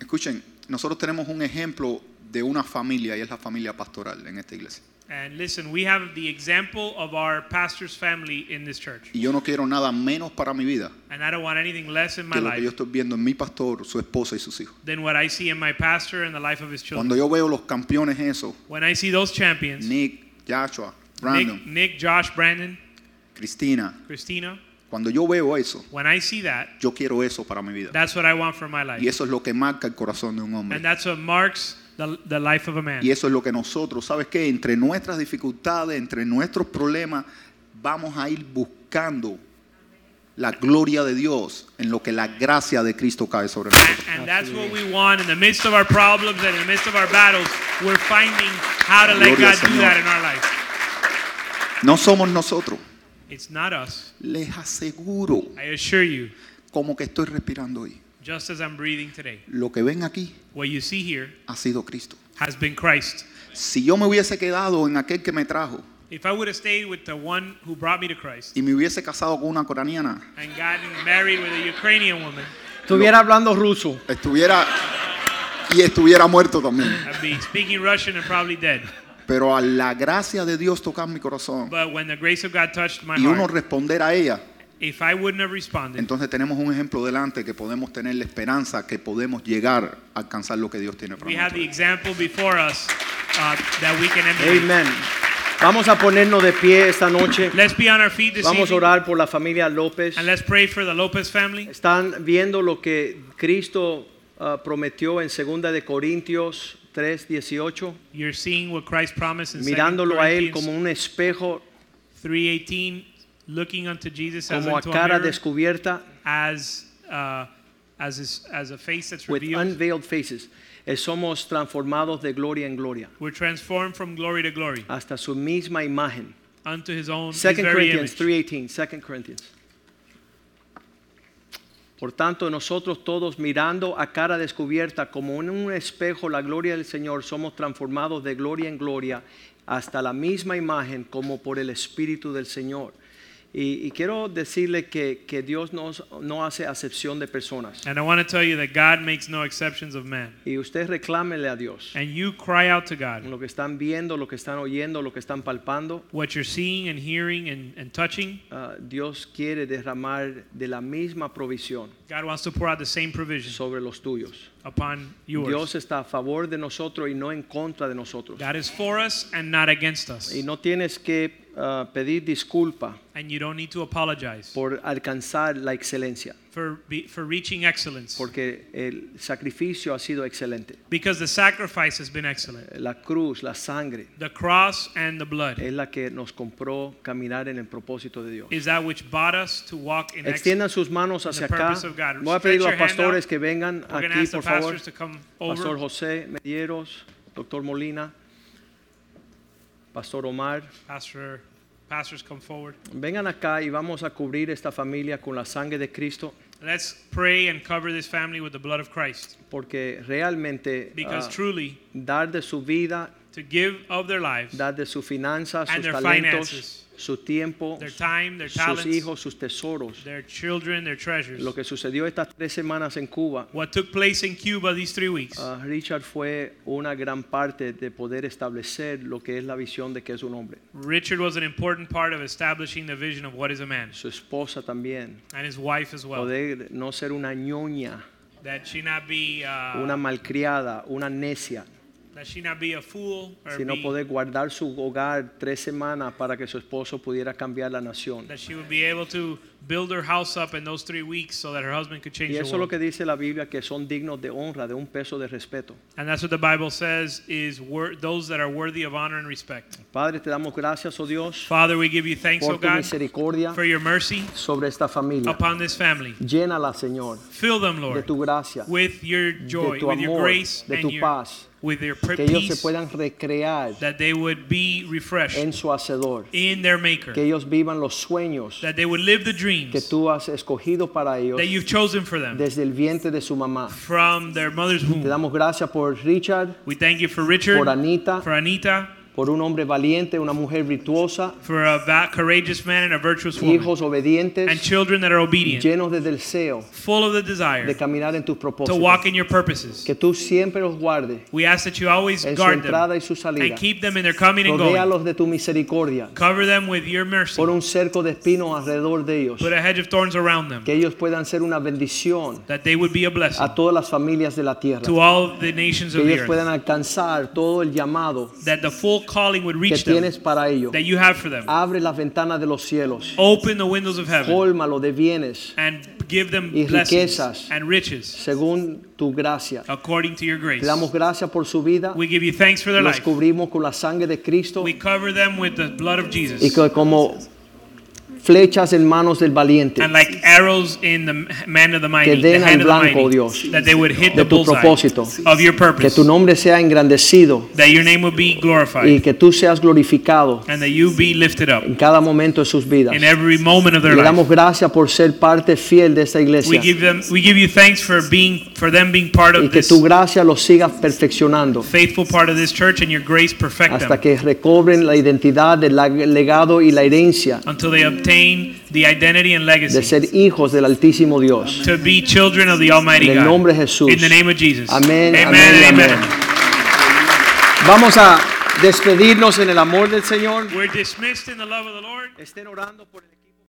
escuchen, nosotros tenemos un ejemplo de una familia y es la familia pastoral en esta iglesia. And listen, we have the example of our pastor's family in this church. Y yo no quiero nada menos para mi vida And I don't want anything less in my que lo que yo life estoy viendo en mi pastor, su esposa y sus hijos. than what I see in my pastor and the life of his children. Cuando yo veo los campeones esos, When I see those champions, Nick, Joshua, Brandon, Nick, Nick, Josh, Brandon, Cristina, Christina, cuando yo veo eso, when I see that, yo quiero eso para mi vida. that's what I want for my life. Y eso es lo que marca el corazón de un hombre. And that's what marks the, the life of a man. Y eso es lo que nosotros, ¿sabes qué? Entre nuestras dificultades, entre nuestros problemas, vamos a ir buscando la gloria de Dios en lo que la gracia de Cristo cae sobre nosotros. And that's what we want in the midst of our problems and in the midst of our battles. We're finding how to let Gloria al God do Señor. that in our life. No somos nosotros. It's not us. Les aseguro, I assure you, como que estoy respirando hoy, just as I'm breathing today, lo que ven aquí what you see here ha sido Cristo. has been Christ. Si yo me hubiese quedado en aquel que me trajo If I would have stayed with the one who brought me to Christ y me hubiese casado con una coraniana, and gotten married with a Ukrainian woman, Estuviera hablando ruso. estuviera y estuviera muerto también. I'd be speaking Russian and probably dead. Pero a la gracia de Dios tocar mi corazón But when the grace of God touched my y uno heart, responder a ella, if I wouldn't have responded, entonces tenemos un ejemplo delante que podemos tener la esperanza que podemos llegar a alcanzar lo que Dios tiene para we have the nosotros. example before us uh, that we can emulate. Amen. Vamos a ponernos de pie esta noche. Let's be on our feet this Vamos a evening orar por la familia López. and let's pray for the Lopez family. Están viendo lo que Cristo ah, prometió en 2 de Corintios 3, 18, You're seeing what Christ promised in 2 mirándolo a él como un espejo, 3:18, looking unto Jesus as como a unto a cara mirror, descubierta, as uh, as his, as a face that's with revealed. unveiled faces. Eh, Somos transformados de gloria en gloria We're transformed from glory to glory hasta su misma imagen. unto His own his 2 very Corinthians image. 3:18, 2 Corinthians. Por tanto, nosotros todos mirando a cara descubierta como en un espejo la gloria del Señor, somos transformados de gloria en gloria hasta la misma imagen como por el Espíritu del Señor. Y, y quiero decirle que, que Dios no, no hace acepción de personas. And I want to tell you that God makes no exceptions of man. Y usted reclámele a Dios. And you cry out to God. Lo que están viendo, lo que están oyendo, lo que están palpando, What you're seeing and hearing and, and touching, ah, Dios quiere derramar de la misma provisión God wants to pour out the same provision sobre los tuyos. Upon yours. Dios está a favor de nosotros y no en contra de nosotros. God is for us and not against us. Y no tienes que ah, pedir disculpa And you don't need to apologize por alcanzar la excelencia, for, for reaching excellence porque el sacrificio ha sido excelente. because the sacrifice has been excellent. La cruz, la sangre, The cross and the blood es la que nos compró caminar en el propósito de Dios. is that which bought us to walk in. Extiendan sus manos hacia the acá. Voy a pedir a los pastores que vengan We're aquí, por favor. Pastor. José Medieros, Doctor Molina, Pastor Omar. Pastor, pastors come forward. Vengan acá y vamos a cubrir esta familia con la sangre de Cristo, Let's pray and cover this family with the blood of Christ porque realmente because ah, truly dar de su vida, to give of their lives, dar de sus finanzas, And sus their talentos, finances. Su tiempo, their time, their sus talents, hijos, sus tesoros. their children, their treasures. Lo que sucedió estas tres semanas en Cuba, What took place in Cuba these three weeks ah, Richard fue una gran parte de poder establecer lo que es la visión de que es un hombre. Richard was an important part of establishing the vision of what is a man Su esposa también. and his wife as well. Poder no ser una ñoña, That she not be uh, una malcriada, una necia, that she not be a fool or sino poder guardar su hogar tres semanas para que su esposo pudiera cambiar la nación. that she would be able to build her house up in those three weeks so that her husband could change Y eso es lo que dice la Biblia, que son dignos de honra, de un peso de respeto. And that's what the Bible says is wor- those that are worthy of honor and respect. Padre, te damos gracias, oh Dios, Father, we give you thanks, por O tu God, misericordia for your mercy sobre esta familia. upon this family. Llénala, Señor, Fill them, de Lord, tu gracia, with your joy, tu with your amor, grace, de tu your, paz. With pr- que ellos se puedan recrear that they would be refreshed en su Hacedor, in their Maker, que ellos vivan los sueños that they would live the que dreams tú has escogido para ellos that you've chosen for them desde el vientre de su mamá. from their mother's Te womb. damos gracias por Richard, We thank you for Richard, por Anita, for Anita, por un hombre valiente, una mujer virtuosa, for a va- courageous man and a virtuous woman, hijos obedientes, and children that are obedient, llenos de deseo full of the de caminar en tus to propósitos. walk in your purposes. Que tú siempre los guardes We ask that you always en su guard entrada y su salida. and keep them in their coming and going. Rodéalos de tu misericordia. Cover them with your mercy. Pon un cerco de espinos alrededor de ellos. Put a hedge of thorns around them, Que ellos puedan ser una bendición that they would be a blessing a todas las familias de la tierra. to all the nations Que of the ellos puedan earth. alcanzar todo el llamado That the full calling would que reach them, tienes para ellos. that you have for them. Abre las ventanas de los cielos. Open the windows of heaven Cólmalo de bienes and give them y blessings riquezas. and riches según tu gracia. according to your grace. Te damos gracias por su vida. We give you thanks for their Los life. cubrimos con la sangre de Cristo We cover them with the blood of y Jesus. que como flechas en manos del valiente. And like arrows in the man of the mighty, Que den the al hand of the blanco, mighty, Dios, that they would hit de the tu propósito. of your que tu nombre sea engrandecido. That your name would be y que tú seas glorificado and that you be lifted up en cada momento de sus vidas. in every moment of their Le damos gracias por ser parte fiel de esta We iglesia. give them, we give you thanks for being, for them being part y que this tu gracia los siga perfeccionando. faithful part of this church, and your grace perfect hasta them que recobren la identidad del legado y la herencia until they obtain the identity and de legacy ser hijos del Altísimo Dios. to be children of the Almighty En el God. nombre de Jesús. In the name of Jesus. Amén, amén, amén. Vamos a despedirnos en el amor del Señor. We're dismissed in the love of the Lord. Estén orando por el